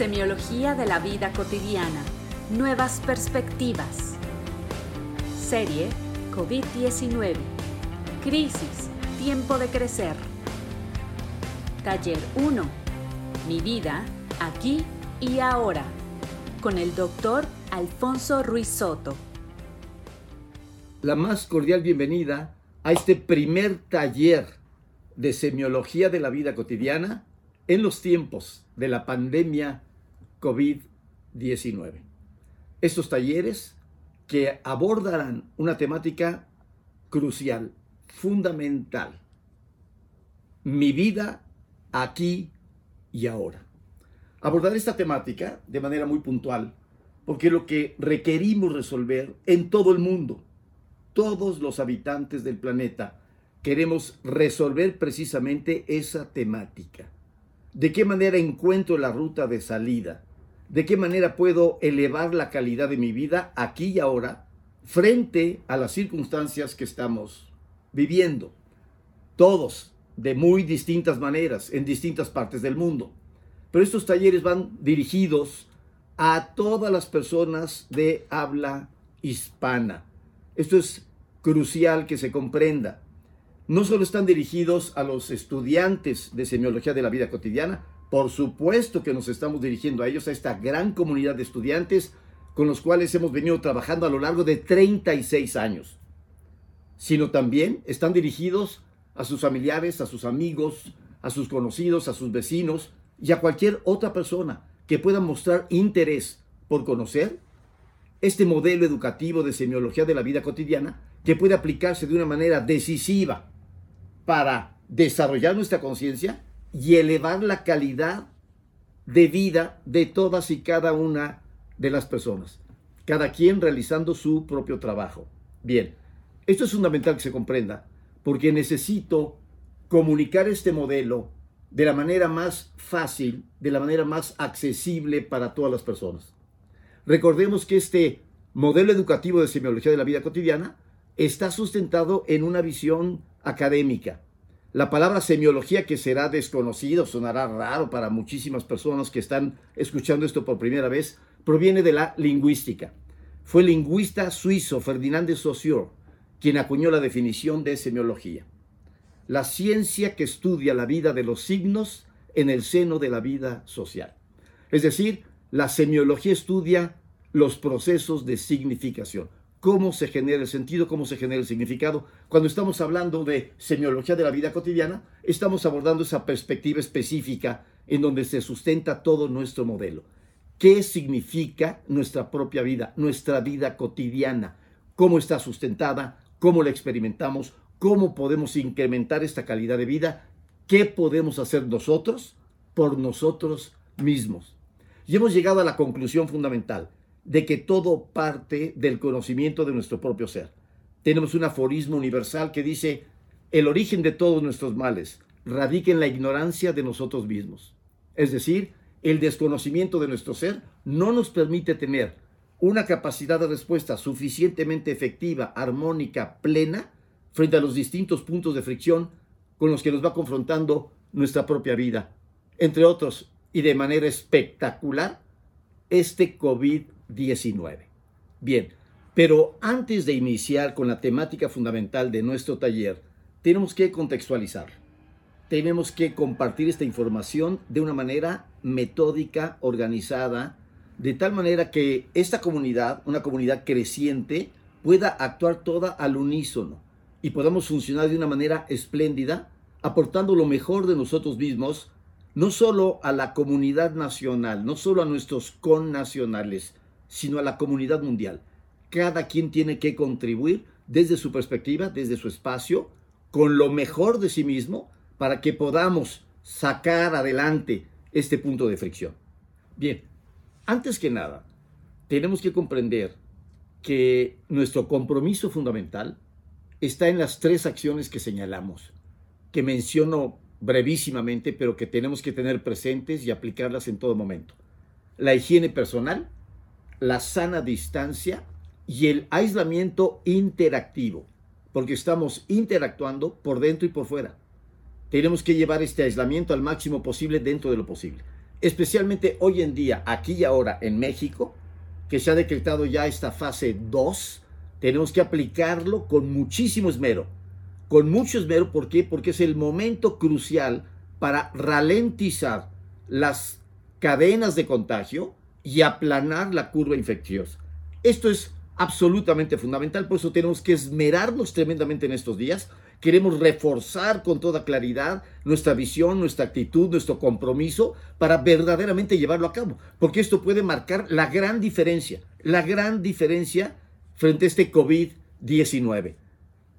Semiología de la vida cotidiana. Nuevas perspectivas. Serie COVID-19. Crisis. Tiempo de crecer. Taller 1. Mi vida aquí y ahora. Con el doctor Alfonso Ruiz Soto. La más cordial bienvenida a este primer taller de semiología de la vida cotidiana en los tiempos de la pandemia COVID-19. Estos talleres que abordarán una temática crucial, fundamental. Mi vida aquí y ahora. Abordar esta temática de manera muy puntual, porque lo que requerimos resolver en todo el mundo. Todos los habitantes del planeta queremos resolver precisamente esa temática ¿De qué manera encuentro la ruta de salida? ¿De qué manera puedo elevar la calidad de mi vida aquí y ahora frente a las circunstancias que estamos viviendo? Todos de muy distintas maneras en distintas partes del mundo. Pero estos talleres van dirigidos a todas las personas de habla hispana. Esto es crucial que se comprenda no solo están dirigidos a los estudiantes de semiología de la vida cotidiana, por supuesto que nos estamos dirigiendo a ellos, a esta gran comunidad de estudiantes con los cuales hemos venido trabajando a lo largo de 36 años, sino también están dirigidos a sus familiares, a sus amigos, a sus conocidos, a sus vecinos y a cualquier otra persona que pueda mostrar interés por conocer este modelo educativo de semiología de la vida cotidiana que puede aplicarse de una manera decisiva para desarrollar nuestra conciencia y elevar la calidad de vida de todas y cada una de las personas, cada quien realizando su propio trabajo. Bien, esto es fundamental que se comprenda, porque necesito comunicar este modelo de la manera más fácil, de la manera más accesible para todas las personas. Recordemos que este modelo educativo de semiología de la vida cotidiana está sustentado en una visión académica. La palabra semiología que será desconocido, sonará raro para muchísimas personas que están escuchando esto por primera vez, proviene de la lingüística. Fue el lingüista suizo Ferdinand de Saussure quien acuñó la definición de semiología. La ciencia que estudia la vida de los signos en el seno de la vida social. Es decir, la semiología estudia los procesos de significación cómo se genera el sentido, cómo se genera el significado. Cuando estamos hablando de semiología de la vida cotidiana, estamos abordando esa perspectiva específica en donde se sustenta todo nuestro modelo. ¿Qué significa nuestra propia vida, nuestra vida cotidiana? ¿Cómo está sustentada? ¿Cómo la experimentamos? ¿Cómo podemos incrementar esta calidad de vida? ¿Qué podemos hacer nosotros por nosotros mismos? Y hemos llegado a la conclusión fundamental de que todo parte del conocimiento de nuestro propio ser. Tenemos un aforismo universal que dice, el origen de todos nuestros males radica en la ignorancia de nosotros mismos. Es decir, el desconocimiento de nuestro ser no nos permite tener una capacidad de respuesta suficientemente efectiva, armónica, plena, frente a los distintos puntos de fricción con los que nos va confrontando nuestra propia vida. Entre otros, y de manera espectacular, este COVID 19. Bien, pero antes de iniciar con la temática fundamental de nuestro taller, tenemos que contextualizar. Tenemos que compartir esta información de una manera metódica, organizada, de tal manera que esta comunidad, una comunidad creciente, pueda actuar toda al unísono y podamos funcionar de una manera espléndida, aportando lo mejor de nosotros mismos, no solo a la comunidad nacional, no solo a nuestros connacionales, sino a la comunidad mundial. Cada quien tiene que contribuir desde su perspectiva, desde su espacio, con lo mejor de sí mismo, para que podamos sacar adelante este punto de fricción. Bien, antes que nada, tenemos que comprender que nuestro compromiso fundamental está en las tres acciones que señalamos, que menciono brevísimamente, pero que tenemos que tener presentes y aplicarlas en todo momento. La higiene personal, la sana distancia y el aislamiento interactivo, porque estamos interactuando por dentro y por fuera. Tenemos que llevar este aislamiento al máximo posible dentro de lo posible. especialmente hoy en día, aquí y ahora en México, que se ha decretado ya esta fase 2, tenemos que aplicarlo con muchísimo esmero. Con mucho esmero, ¿por qué? Porque es el momento crucial para ralentizar las cadenas de contagio y aplanar la curva infecciosa. Esto es absolutamente fundamental, por eso tenemos que esmerarnos tremendamente en estos días. Queremos reforzar con toda claridad nuestra visión, nuestra actitud, nuestro compromiso para verdaderamente llevarlo a cabo, porque esto puede marcar la gran diferencia, la gran diferencia frente a este COVID-19.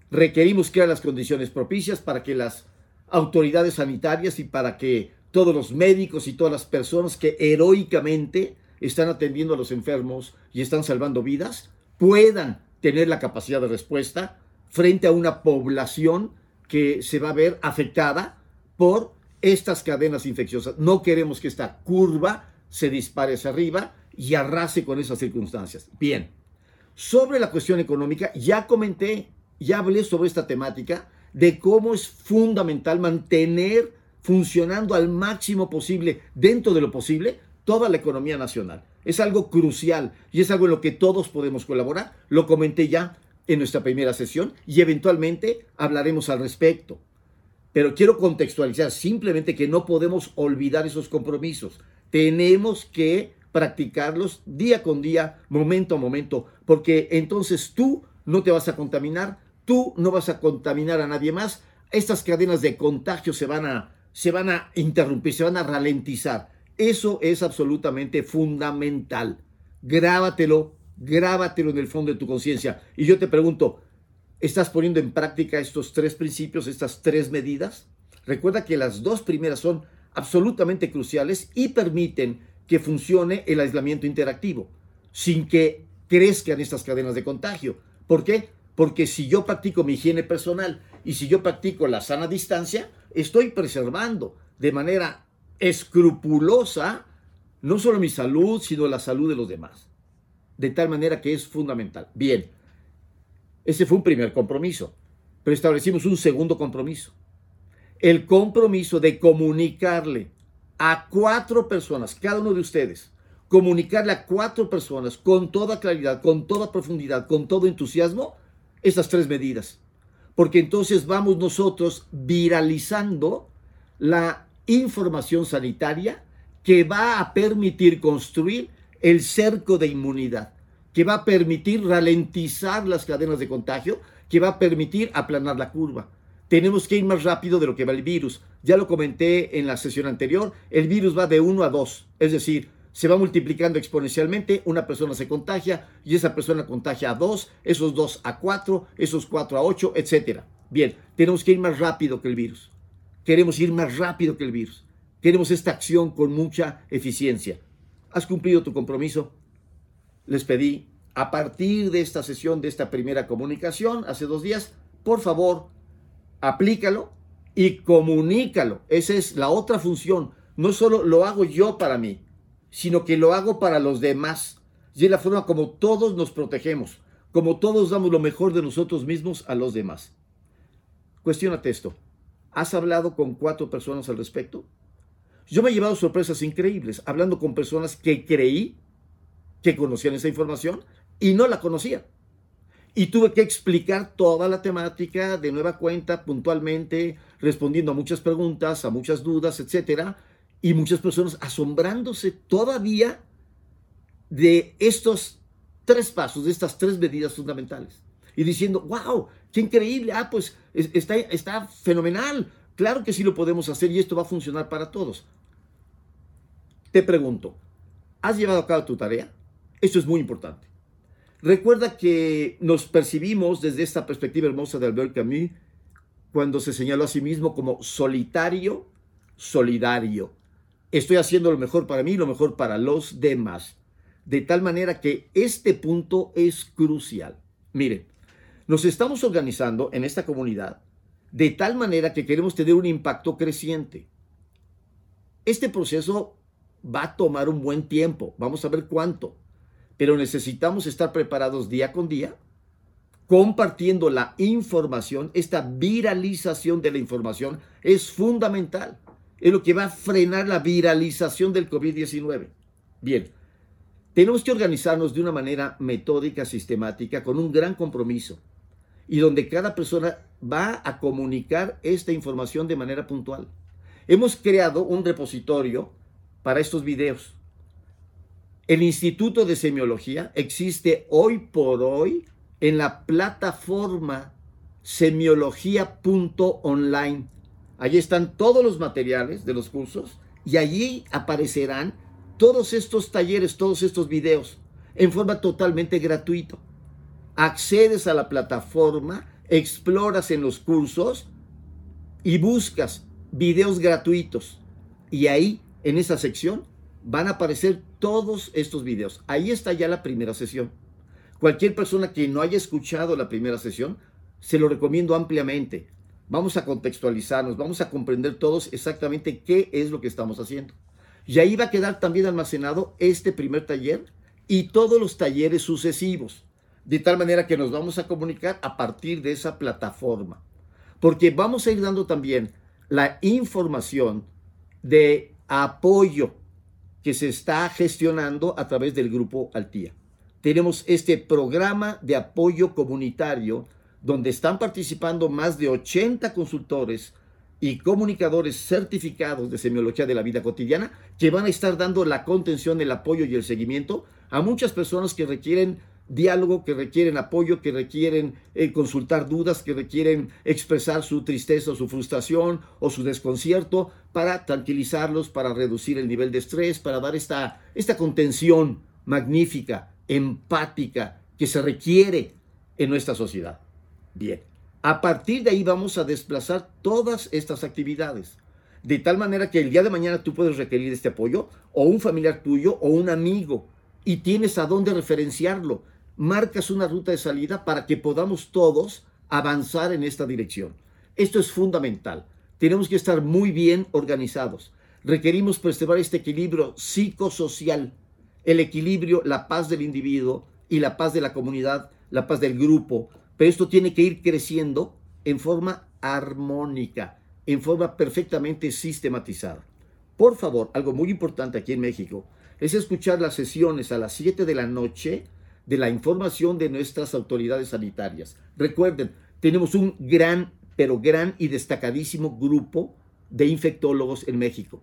Requerimos crear las condiciones propicias para que las autoridades sanitarias y para que todos los médicos y todas las personas que heroicamente están atendiendo a los enfermos y están salvando vidas puedan tener la capacidad de respuesta frente a una población que se va a ver afectada por estas cadenas infecciosas. No queremos que esta curva se dispare hacia arriba y arrase con esas circunstancias. Bien, sobre la cuestión económica, ya comenté, ya hablé sobre esta temática de cómo es fundamental mantener funcionando al máximo posible, dentro de lo posible, toda la economía nacional. Es algo crucial y es algo en lo que todos podemos colaborar. Lo comenté ya en nuestra primera sesión y eventualmente hablaremos al respecto. Pero quiero contextualizar simplemente que no podemos olvidar esos compromisos. Tenemos que practicarlos día con día, momento a momento, porque entonces tú no te vas a contaminar, tú no vas a contaminar a nadie más. Estas cadenas de contagio se van a, se van a interrumpir, se van a ralentizar. Eso es absolutamente fundamental. Grábatelo, grábatelo en el fondo de tu conciencia. Y yo te pregunto, ¿estás poniendo en práctica estos tres principios, estas tres medidas? Recuerda que las dos primeras son absolutamente cruciales y permiten que funcione el aislamiento interactivo, sin que crezcan estas cadenas de contagio. ¿Por qué? Porque si yo practico mi higiene personal y si yo practico la sana distancia, estoy preservando de manera escrupulosa no solo mi salud, sino la salud de los demás. De tal manera que es fundamental. Bien, ese fue un primer compromiso, pero establecimos un segundo compromiso. El compromiso de comunicarle a cuatro personas, cada uno de ustedes, comunicarle a cuatro personas con toda claridad, con toda profundidad, con todo entusiasmo, estas tres medidas. Porque entonces vamos nosotros viralizando la información sanitaria que va a permitir construir el cerco de inmunidad, que va a permitir ralentizar las cadenas de contagio, que va a permitir aplanar la curva. Tenemos que ir más rápido de lo que va el virus. Ya lo comenté en la sesión anterior, el virus va de 1 a 2, es decir, se va multiplicando exponencialmente, una persona se contagia y esa persona contagia a 2, esos 2 a 4, esos 4 a 8, etc. Bien, tenemos que ir más rápido que el virus. Queremos ir más rápido que el virus. Queremos esta acción con mucha eficiencia. ¿Has cumplido tu compromiso? Les pedí, a partir de esta sesión, de esta primera comunicación, hace dos días, por favor, aplícalo y comunícalo. Esa es la otra función. No solo lo hago yo para mí, sino que lo hago para los demás. Y es la forma como todos nos protegemos, como todos damos lo mejor de nosotros mismos a los demás. Cuestiónate esto. ¿Has hablado con cuatro personas al respecto? Yo me he llevado sorpresas increíbles, hablando con personas que creí que conocían esa información y no la conocían. Y tuve que explicar toda la temática de nueva cuenta, puntualmente, respondiendo a muchas preguntas, a muchas dudas, etc. Y muchas personas asombrándose todavía de estos tres pasos, de estas tres medidas fundamentales. Y diciendo, wow, qué increíble, ah, pues está, está fenomenal, claro que sí lo podemos hacer y esto va a funcionar para todos. Te pregunto, ¿has llevado a cabo tu tarea? Esto es muy importante. Recuerda que nos percibimos desde esta perspectiva hermosa de Albert Camus cuando se señaló a sí mismo como solitario, solidario. Estoy haciendo lo mejor para mí, lo mejor para los demás. De tal manera que este punto es crucial. Mire, nos estamos organizando en esta comunidad de tal manera que queremos tener un impacto creciente. Este proceso va a tomar un buen tiempo, vamos a ver cuánto, pero necesitamos estar preparados día con día, compartiendo la información, esta viralización de la información es fundamental. es lo que va a frenar la viralización del COVID-19. Bien, tenemos que organizarnos de una manera metódica, sistemática, con un gran compromiso y donde cada persona va a comunicar esta información de manera puntual. Hemos creado un repositorio para estos videos. El Instituto de Semiología existe hoy por hoy en la plataforma semiología.online. Allí están todos los materiales de los cursos y allí aparecerán todos estos talleres, todos estos videos en forma totalmente gratuita. Accedes a la plataforma, exploras en los cursos y buscas videos gratuitos. Y ahí, en esa sección, van a aparecer todos estos videos. Ahí está ya la primera sesión. Cualquier persona que no haya escuchado la primera sesión, se lo recomiendo ampliamente. Vamos a contextualizarnos, vamos a comprender todos exactamente qué es lo que estamos haciendo. Y ahí va a quedar también almacenado este primer taller y todos los talleres sucesivos. De tal manera que nos vamos a comunicar a partir de esa plataforma. Porque vamos a ir dando también la información de apoyo que se está gestionando a través del grupo Altía. Tenemos este programa de apoyo comunitario donde están participando más de 80 consultores y comunicadores certificados de semiología de la vida cotidiana que van a estar dando la contención, el apoyo y el seguimiento a muchas personas que requieren diálogo, que requieren apoyo, que requieren eh, consultar dudas, que requieren expresar su tristeza o su frustración o su desconcierto para tranquilizarlos, para reducir el nivel de estrés, para dar esta, esta contención magnífica, empática que se requiere en nuestra sociedad. Bien, a partir de ahí vamos a desplazar todas estas actividades. De tal manera que el día de mañana tú puedes requerir este apoyo, o un familiar tuyo, o un amigo, y tienes a dónde referenciarlo. Marcas una ruta de salida para que podamos todos avanzar en esta dirección. Esto es fundamental. Tenemos que estar muy bien organizados. Requerimos preservar este equilibrio psicosocial, el equilibrio, la paz del individuo y la paz de la comunidad, la paz del grupo, pero esto tiene que ir creciendo en forma armónica, en forma perfectamente sistematizada. Por favor, algo muy importante aquí en México es escuchar las sesiones a las 7 de la noche de la información de nuestras autoridades sanitarias. Recuerden, tenemos un gran, pero gran y destacadísimo grupo de infectólogos en México,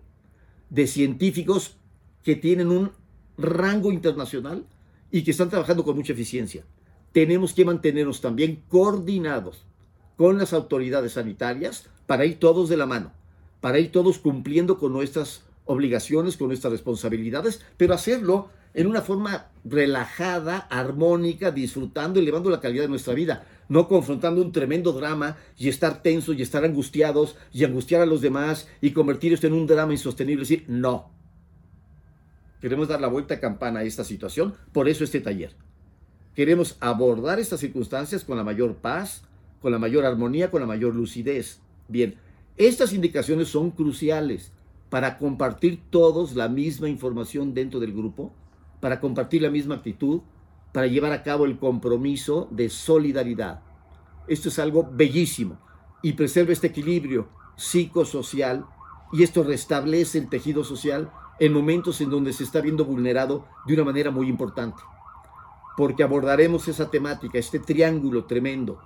de científicos que tienen un rango internacional y que están trabajando con mucha eficiencia tenemos que mantenernos también coordinados con las autoridades sanitarias para ir todos de la mano, para ir todos cumpliendo con nuestras obligaciones, con nuestras responsabilidades, pero hacerlo en una forma relajada, armónica, disfrutando, elevando la calidad de nuestra vida, no confrontando un tremendo drama y estar tensos y estar angustiados y angustiar a los demás y convertir esto en un drama insostenible. Es decir, no. Queremos dar la vuelta a campana a esta situación, por eso este taller. Queremos abordar estas circunstancias con la mayor paz, con la mayor armonía, con la mayor lucidez. Bien, estas indicaciones son cruciales para compartir todos la misma información dentro del grupo, para compartir la misma actitud, para llevar a cabo el compromiso de solidaridad. Esto es algo bellísimo y preserva este equilibrio psicosocial y esto restablece el tejido social en momentos en donde se está viendo vulnerado de una manera muy importante porque abordaremos esa temática, este triángulo tremendo,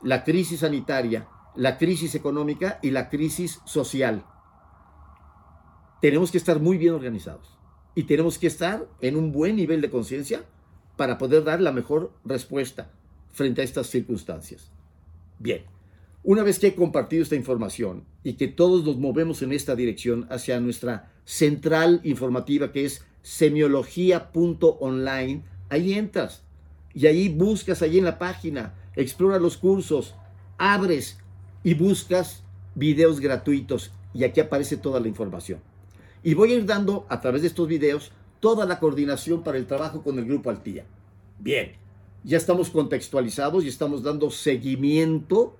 la crisis sanitaria, la crisis económica y la crisis social. Tenemos que estar muy bien organizados y tenemos que estar en un buen nivel de conciencia para poder dar la mejor respuesta frente a estas circunstancias. Bien, una vez que he compartido esta información y que todos nos movemos en esta dirección hacia nuestra central informativa que es semiología.online, Ahí entras y ahí buscas, ahí en la página, explora los cursos, abres y buscas videos gratuitos y aquí aparece toda la información. Y voy a ir dando a través de estos videos toda la coordinación para el trabajo con el grupo Altía. Bien, ya estamos contextualizados y estamos dando seguimiento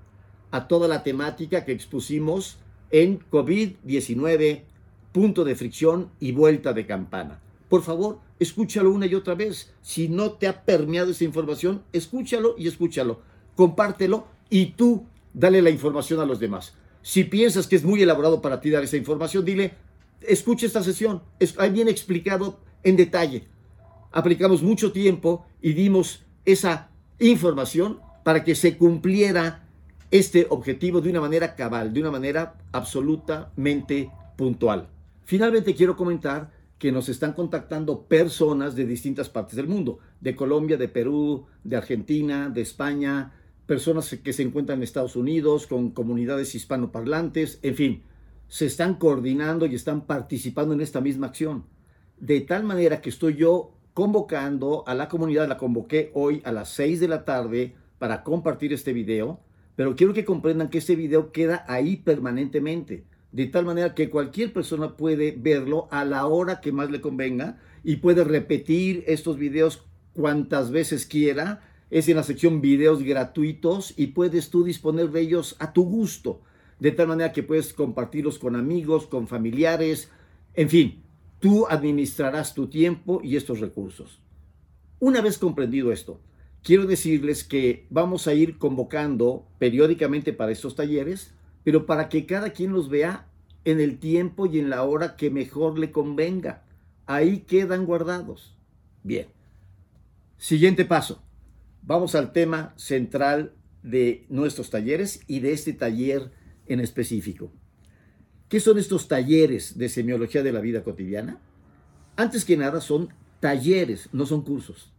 a toda la temática que expusimos en COVID-19, punto de fricción y vuelta de campana. Por favor, escúchalo una y otra vez. Si no te ha permeado esa información, escúchalo y escúchalo. Compártelo y tú dale la información a los demás. Si piensas que es muy elaborado para ti dar esa información, dile, escucha esta sesión, es, ahí viene explicado en detalle. Aplicamos mucho tiempo y dimos esa información para que se cumpliera este objetivo de una manera cabal, de una manera absolutamente puntual. Finalmente quiero comentar que nos están contactando personas de distintas partes del mundo, de Colombia, de Perú, de Argentina, de España, personas que se encuentran en Estados Unidos, con comunidades hispanoparlantes, en fin, se están coordinando y están participando en esta misma acción. De tal manera que estoy yo convocando a la comunidad, la convoqué hoy a las 6 de la tarde para compartir este video, pero quiero que comprendan que este video queda ahí permanentemente de tal manera que cualquier persona puede verlo a la hora que más le convenga y puede repetir estos videos cuantas veces quiera. Es en la sección videos gratuitos y puedes tú disponer de ellos a tu gusto, de tal manera que puedes compartirlos con amigos, con familiares, en fin, tú administrarás tu tiempo y estos recursos. Una vez comprendido esto, quiero decirles que vamos a ir convocando periódicamente para estos talleres pero para que cada quien los vea en el tiempo y en la hora que mejor le convenga. Ahí quedan guardados. Bien. Siguiente paso. Vamos al tema central de nuestros talleres y de este taller en específico. ¿Qué son estos talleres de semiología de la vida cotidiana? Antes que nada son talleres, no son cursos.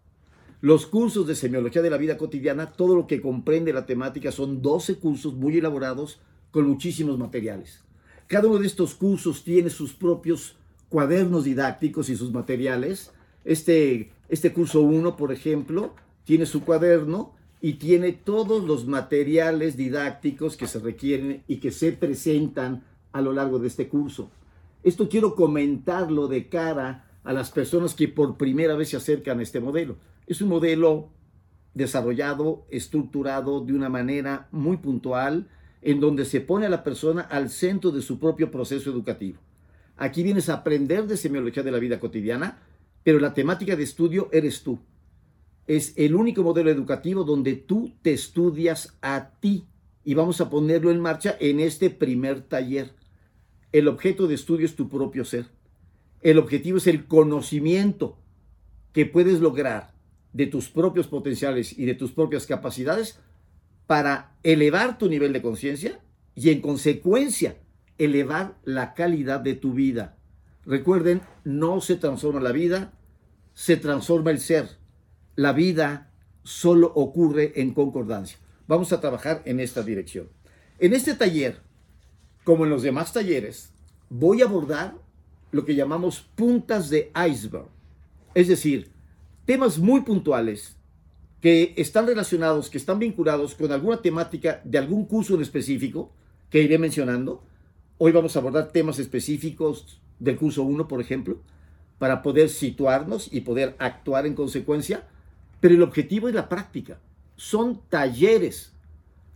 Los cursos de semiología de la vida cotidiana, todo lo que comprende la temática son 12 cursos muy elaborados con muchísimos materiales. Cada uno de estos cursos tiene sus propios cuadernos didácticos y sus materiales. Este, este curso 1, por ejemplo, tiene su cuaderno y tiene todos los materiales didácticos que se requieren y que se presentan a lo largo de este curso. Esto quiero comentarlo de cara a las personas que por primera vez se acercan a este modelo. Es un modelo desarrollado, estructurado de una manera muy puntual, en donde se pone a la persona al centro de su propio proceso educativo. Aquí vienes a aprender de semiología de la vida cotidiana, pero la temática de estudio eres tú. Es el único modelo educativo donde tú te estudias a ti y vamos a ponerlo en marcha en este primer taller. El objeto de estudio es tu propio ser. El objetivo es el conocimiento que puedes lograr de tus propios potenciales y de tus propias capacidades para elevar tu nivel de conciencia y en consecuencia elevar la calidad de tu vida. Recuerden, no se transforma la vida, se transforma el ser. La vida solo ocurre en concordancia. Vamos a trabajar en esta dirección. En este taller, como en los demás talleres, voy a abordar lo que llamamos puntas de iceberg. Es decir, temas muy puntuales que están relacionados, que están vinculados con alguna temática de algún curso en específico que iré mencionando. Hoy vamos a abordar temas específicos del curso 1, por ejemplo, para poder situarnos y poder actuar en consecuencia, pero el objetivo es la práctica. Son talleres,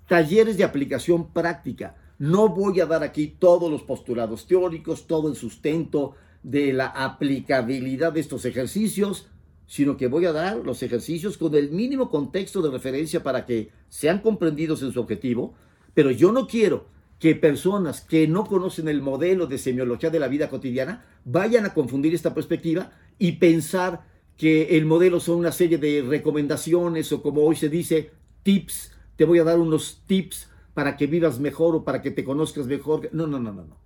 talleres de aplicación práctica. No voy a dar aquí todos los postulados teóricos, todo el sustento de la aplicabilidad de estos ejercicios, sino que voy a dar los ejercicios con el mínimo contexto de referencia para que sean comprendidos en su objetivo, pero yo no quiero que personas que no conocen el modelo de semiología de la vida cotidiana vayan a confundir esta perspectiva y pensar que el modelo son una serie de recomendaciones o como hoy se dice, tips, te voy a dar unos tips para que vivas mejor o para que te conozcas mejor. No, no, no, no, no.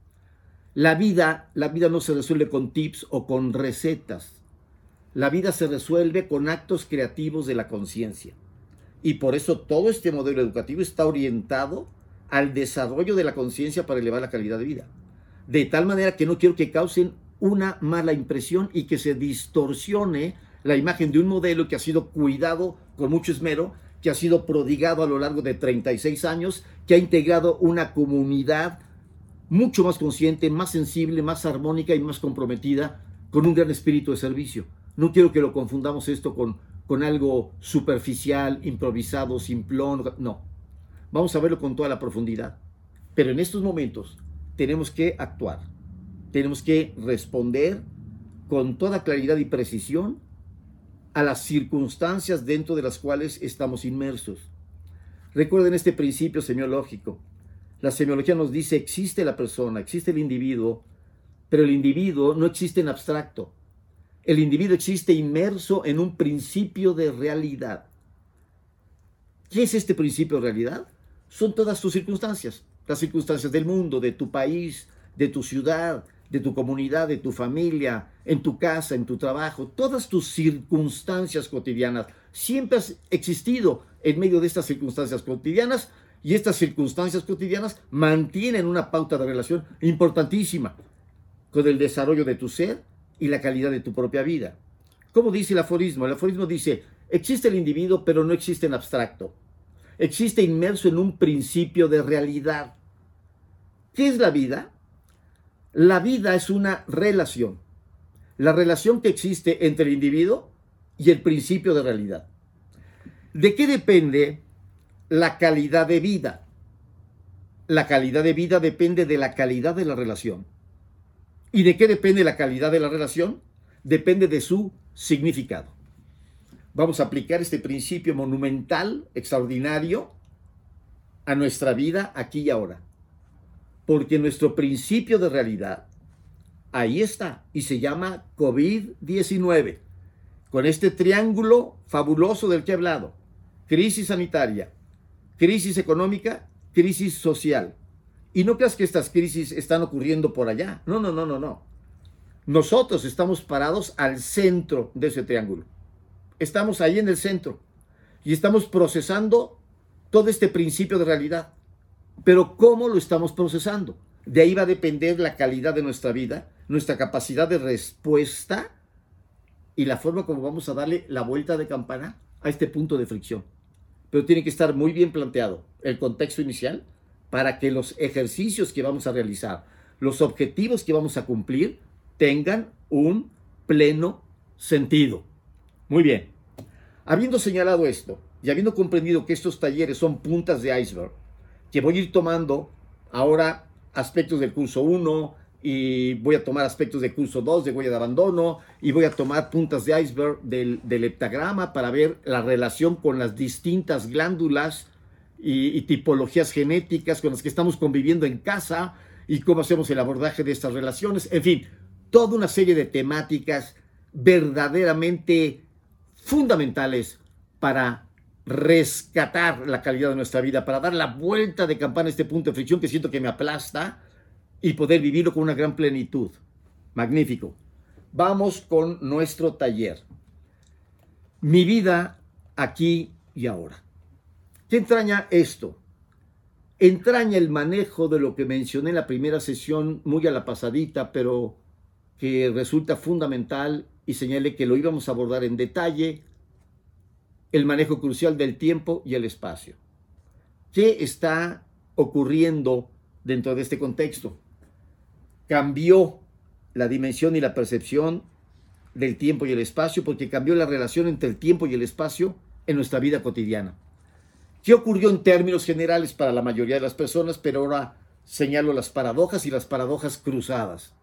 La vida, la vida no se resuelve con tips o con recetas. La vida se resuelve con actos creativos de la conciencia. Y por eso todo este modelo educativo está orientado al desarrollo de la conciencia para elevar la calidad de vida. De tal manera que no quiero que causen una mala impresión y que se distorsione la imagen de un modelo que ha sido cuidado con mucho esmero, que ha sido prodigado a lo largo de 36 años, que ha integrado una comunidad mucho más consciente, más sensible, más armónica y más comprometida con un gran espíritu de servicio. No quiero que lo confundamos esto con, con algo superficial, improvisado, simplón. No. Vamos a verlo con toda la profundidad. Pero en estos momentos tenemos que actuar. Tenemos que responder con toda claridad y precisión a las circunstancias dentro de las cuales estamos inmersos. Recuerden este principio semiológico. La semiología nos dice existe la persona, existe el individuo, pero el individuo no existe en abstracto. El individuo existe inmerso en un principio de realidad. ¿Qué es este principio de realidad? Son todas tus circunstancias, las circunstancias del mundo, de tu país, de tu ciudad, de tu comunidad, de tu familia, en tu casa, en tu trabajo, todas tus circunstancias cotidianas. Siempre has existido en medio de estas circunstancias cotidianas y estas circunstancias cotidianas mantienen una pauta de relación importantísima con el desarrollo de tu ser y la calidad de tu propia vida. ¿Cómo dice el aforismo? El aforismo dice, existe el individuo pero no existe en abstracto. Existe inmerso en un principio de realidad. ¿Qué es la vida? La vida es una relación. La relación que existe entre el individuo y el principio de realidad. ¿De qué depende la calidad de vida? La calidad de vida depende de la calidad de la relación. ¿Y de qué depende la calidad de la relación? Depende de su significado. Vamos a aplicar este principio monumental, extraordinario, a nuestra vida aquí y ahora porque nuestro principio de realidad ahí está y se llama COVID-19. Con este triángulo fabuloso del que he hablado, crisis sanitaria, crisis económica, crisis social. Y no creas que estas crisis están ocurriendo por allá. No, no, no, no, no. Nosotros estamos parados al centro de ese triángulo. Estamos ahí en el centro y estamos procesando todo este principio de realidad. Pero ¿cómo lo estamos procesando? De ahí va a depender la calidad de nuestra vida, nuestra capacidad de respuesta y la forma como vamos a darle la vuelta de campana a este punto de fricción. Pero tiene que estar muy bien planteado el contexto inicial para que los ejercicios que vamos a realizar, los objetivos que vamos a cumplir, tengan un pleno sentido. Muy bien. Habiendo señalado esto y habiendo comprendido que estos talleres son puntas de iceberg, que voy a ir tomando ahora aspectos del curso 1 y voy a tomar aspectos del curso 2 de huella de abandono y voy a tomar puntas de iceberg del, del heptagrama para ver la relación con las distintas glándulas y, y tipologías genéticas con las que estamos conviviendo en casa y cómo hacemos el abordaje de estas relaciones. En fin, toda una serie de temáticas verdaderamente fundamentales para rescatar la calidad de nuestra vida, para dar la vuelta de campana a este punto de fricción que siento que me aplasta y poder vivirlo con una gran plenitud. Magnífico. Vamos con nuestro taller. Mi vida aquí y ahora. ¿Qué entraña esto? Entraña el manejo de lo que mencioné en la primera sesión, muy a la pasadita, pero que resulta fundamental y señale que lo íbamos a abordar en detalle el manejo crucial del tiempo y el espacio. ¿Qué está ocurriendo dentro de este contexto? Cambió la dimensión y la percepción del tiempo y el espacio porque cambió la relación entre el tiempo y el espacio en nuestra vida cotidiana. ¿Qué ocurrió en términos generales para la mayoría de las personas? Pero ahora señalo las paradojas y las paradojas cruzadas.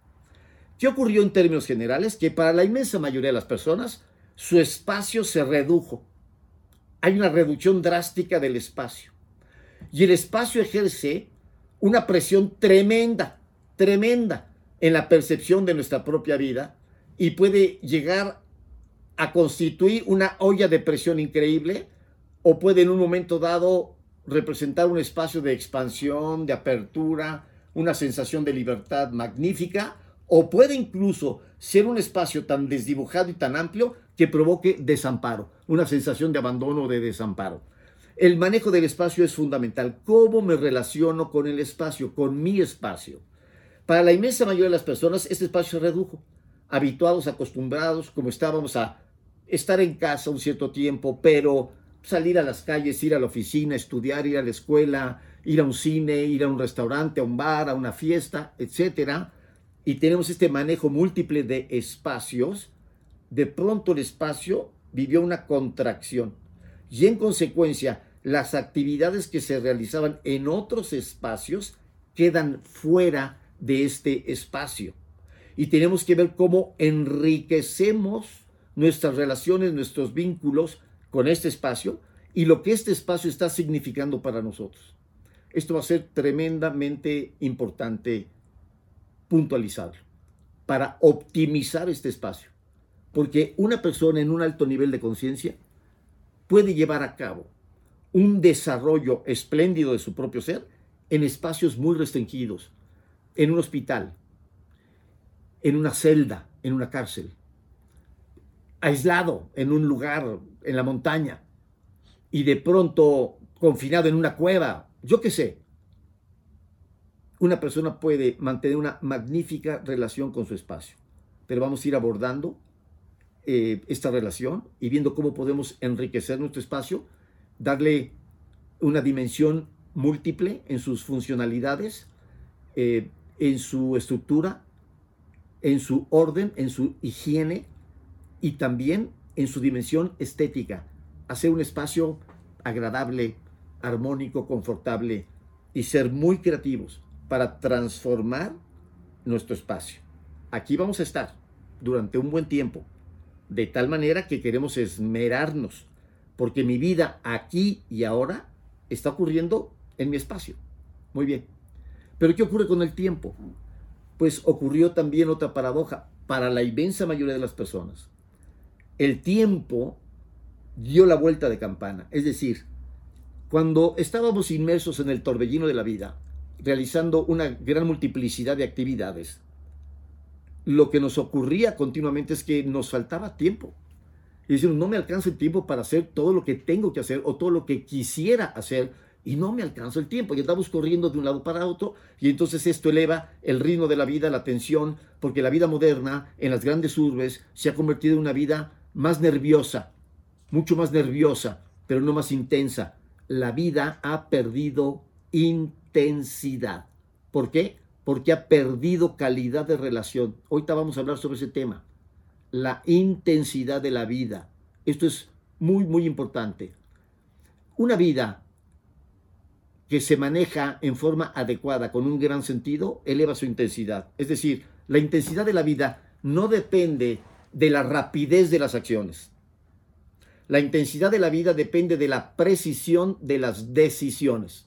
¿Qué ocurrió en términos generales? Que para la inmensa mayoría de las personas su espacio se redujo hay una reducción drástica del espacio. Y el espacio ejerce una presión tremenda, tremenda en la percepción de nuestra propia vida y puede llegar a constituir una olla de presión increíble o puede en un momento dado representar un espacio de expansión, de apertura, una sensación de libertad magnífica o puede incluso ser un espacio tan desdibujado y tan amplio que provoque desamparo, una sensación de abandono o de desamparo. El manejo del espacio es fundamental. ¿Cómo me relaciono con el espacio, con mi espacio? Para la inmensa mayoría de las personas, este espacio se redujo. Habituados, acostumbrados, como estábamos a estar en casa un cierto tiempo, pero salir a las calles, ir a la oficina, estudiar, ir a la escuela, ir a un cine, ir a un restaurante, a un bar, a una fiesta, etcétera, y tenemos este manejo múltiple de espacios, de pronto el espacio vivió una contracción y en consecuencia las actividades que se realizaban en otros espacios quedan fuera de este espacio. Y tenemos que ver cómo enriquecemos nuestras relaciones, nuestros vínculos con este espacio y lo que este espacio está significando para nosotros. Esto va a ser tremendamente importante puntualizarlo para optimizar este espacio. Porque una persona en un alto nivel de conciencia puede llevar a cabo un desarrollo espléndido de su propio ser en espacios muy restringidos, en un hospital, en una celda, en una cárcel, aislado en un lugar, en la montaña, y de pronto confinado en una cueva, yo qué sé. Una persona puede mantener una magnífica relación con su espacio, pero vamos a ir abordando eh, esta relación y viendo cómo podemos enriquecer nuestro espacio, darle una dimensión múltiple en sus funcionalidades, eh, en su estructura, en su orden, en su higiene y también en su dimensión estética. Hacer un espacio agradable, armónico, confortable y ser muy creativos para transformar nuestro espacio. Aquí vamos a estar durante un buen tiempo, de tal manera que queremos esmerarnos, porque mi vida aquí y ahora está ocurriendo en mi espacio. Muy bien. Pero ¿qué ocurre con el tiempo? Pues ocurrió también otra paradoja para la inmensa mayoría de las personas. El tiempo dio la vuelta de campana, es decir, cuando estábamos inmersos en el torbellino de la vida, realizando una gran multiplicidad de actividades, lo que nos ocurría continuamente es que nos faltaba tiempo. Y decimos, no me alcanza el tiempo para hacer todo lo que tengo que hacer o todo lo que quisiera hacer y no me alcanza el tiempo y andamos corriendo de un lado para otro y entonces esto eleva el ritmo de la vida, la tensión, porque la vida moderna en las grandes urbes se ha convertido en una vida más nerviosa, mucho más nerviosa, pero no más intensa, la vida ha perdido intensidad. ¿Por qué? Porque ha perdido calidad de relación. Ahorita vamos a hablar sobre ese tema. La intensidad de la vida. Esto es muy, muy importante. Una vida que se maneja en forma adecuada, con un gran sentido, eleva su intensidad. Es decir, la intensidad de la vida no depende de la rapidez de las acciones. La intensidad de la vida depende de la precisión de las decisiones.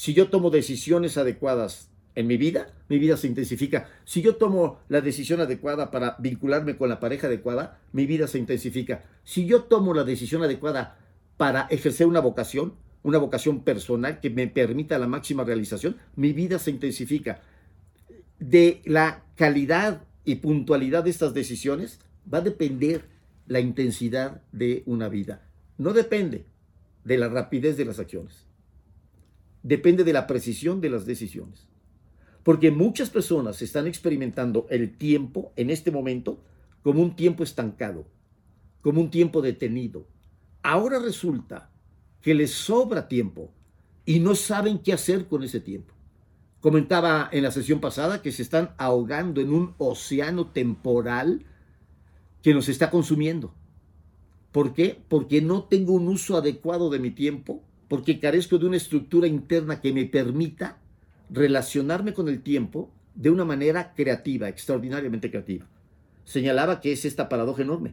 Si yo tomo decisiones adecuadas en mi vida, mi vida se intensifica. Si yo tomo la decisión adecuada para vincularme con la pareja adecuada, mi vida se intensifica. Si yo tomo la decisión adecuada para ejercer una vocación, una vocación personal que me permita la máxima realización, mi vida se intensifica. De la calidad y puntualidad de estas decisiones va a depender la intensidad de una vida. No depende de la rapidez de las acciones. Depende de la precisión de las decisiones. Porque muchas personas están experimentando el tiempo en este momento como un tiempo estancado, como un tiempo detenido. Ahora resulta que les sobra tiempo y no saben qué hacer con ese tiempo. Comentaba en la sesión pasada que se están ahogando en un océano temporal que nos está consumiendo. ¿Por qué? Porque no tengo un uso adecuado de mi tiempo, porque carezco de una estructura interna que me permita relacionarme con el tiempo de una manera creativa, extraordinariamente creativa. Señalaba que es esta paradoja enorme.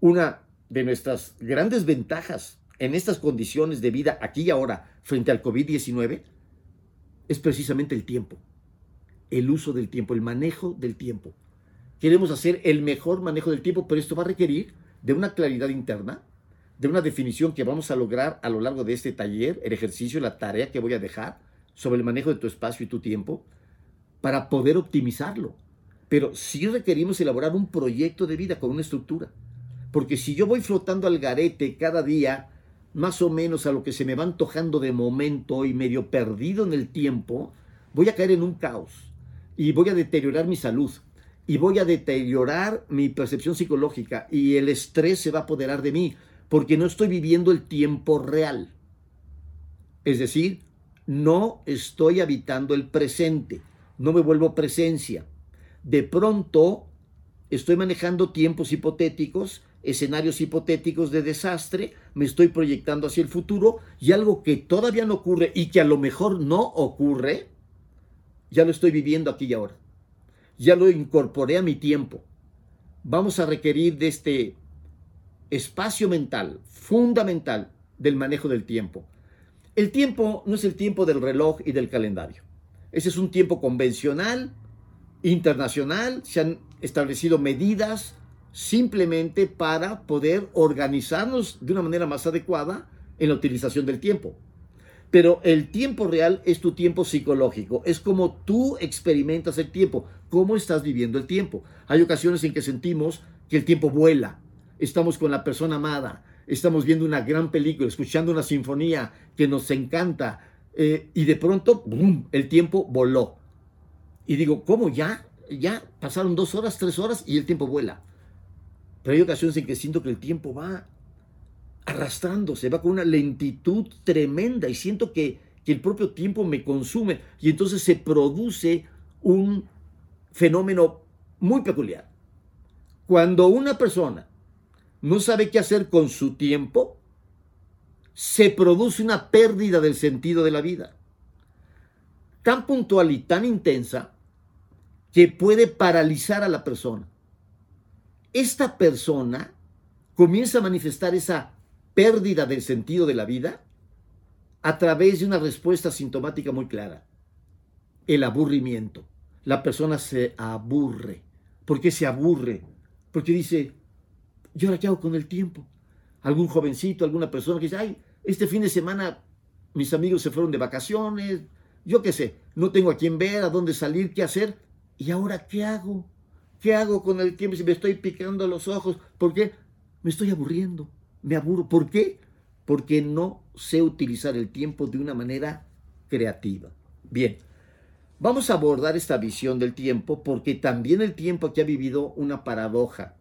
Una de nuestras grandes ventajas en estas condiciones de vida aquí y ahora frente al COVID-19 es precisamente el tiempo, el uso del tiempo, el manejo del tiempo queremos hacer el mejor manejo del tiempo, pero esto va a requerir de una claridad interna, de una definición que vamos a lograr a lo largo de este taller, el ejercicio, la tarea que voy a dejar sobre el manejo de tu espacio y tu tiempo, para poder optimizarlo. Pero sí requerimos elaborar un proyecto de vida con una estructura. Porque si yo voy flotando al garete cada día, más o menos a lo que se me va antojando de momento y medio perdido en el tiempo, voy a caer en un caos y voy a deteriorar mi salud y voy a deteriorar mi percepción psicológica y el estrés se va a apoderar de mí porque no estoy viviendo el tiempo real. Es decir, no estoy habitando el presente, no me vuelvo presencia. De pronto estoy manejando tiempos hipotéticos, escenarios hipotéticos de desastre, me estoy proyectando hacia el futuro y algo que todavía no ocurre y que a lo mejor no ocurre, ya lo estoy viviendo aquí y ahora ya lo incorporé a mi tiempo. Vamos a requerir de este espacio mental fundamental del manejo del tiempo. El tiempo no es el tiempo del reloj y del calendario. Ese es un tiempo convencional, internacional, se han establecido medidas simplemente para poder organizarnos de una manera más adecuada en la utilización del tiempo. Pero el tiempo real es tu tiempo psicológico, es como tú experimentas el tiempo, cómo estás viviendo el tiempo. Hay ocasiones en que sentimos que el tiempo vuela, estamos con la persona amada, estamos viendo una gran película, escuchando una sinfonía que nos encanta eh, y de pronto, ¡boom!, el tiempo voló. Y digo, ¿cómo ya? Ya pasaron dos horas, tres horas y el tiempo vuela. Pero hay ocasiones en que siento que el tiempo va arrastrándose, va con una lentitud tremenda y siento que, que el propio tiempo me consume y entonces se produce un fenómeno muy peculiar. Cuando una persona no sabe qué hacer con su tiempo, se produce una pérdida del sentido de la vida. Tan puntual y tan intensa que puede paralizar a la persona. Esta persona comienza a manifestar esa pérdida del sentido de la vida a través de una respuesta sintomática muy clara. El aburrimiento. La persona se aburre. ¿Por qué se aburre? Porque dice, ¿yo ahora qué hago con el tiempo? Algún jovencito, alguna persona que dice, ay, este fin de semana mis amigos se fueron de vacaciones, yo qué sé, no tengo a quién ver, a dónde salir, qué hacer. ¿Y ahora qué hago? ¿Qué hago con el tiempo si me estoy picando los ojos? ¿Por qué? Me estoy aburriendo me aburro. ¿Por qué? Porque no sé utilizar el tiempo de una manera creativa. Bien, vamos a abordar esta visión del tiempo porque también el tiempo aquí ha vivido una paradoja.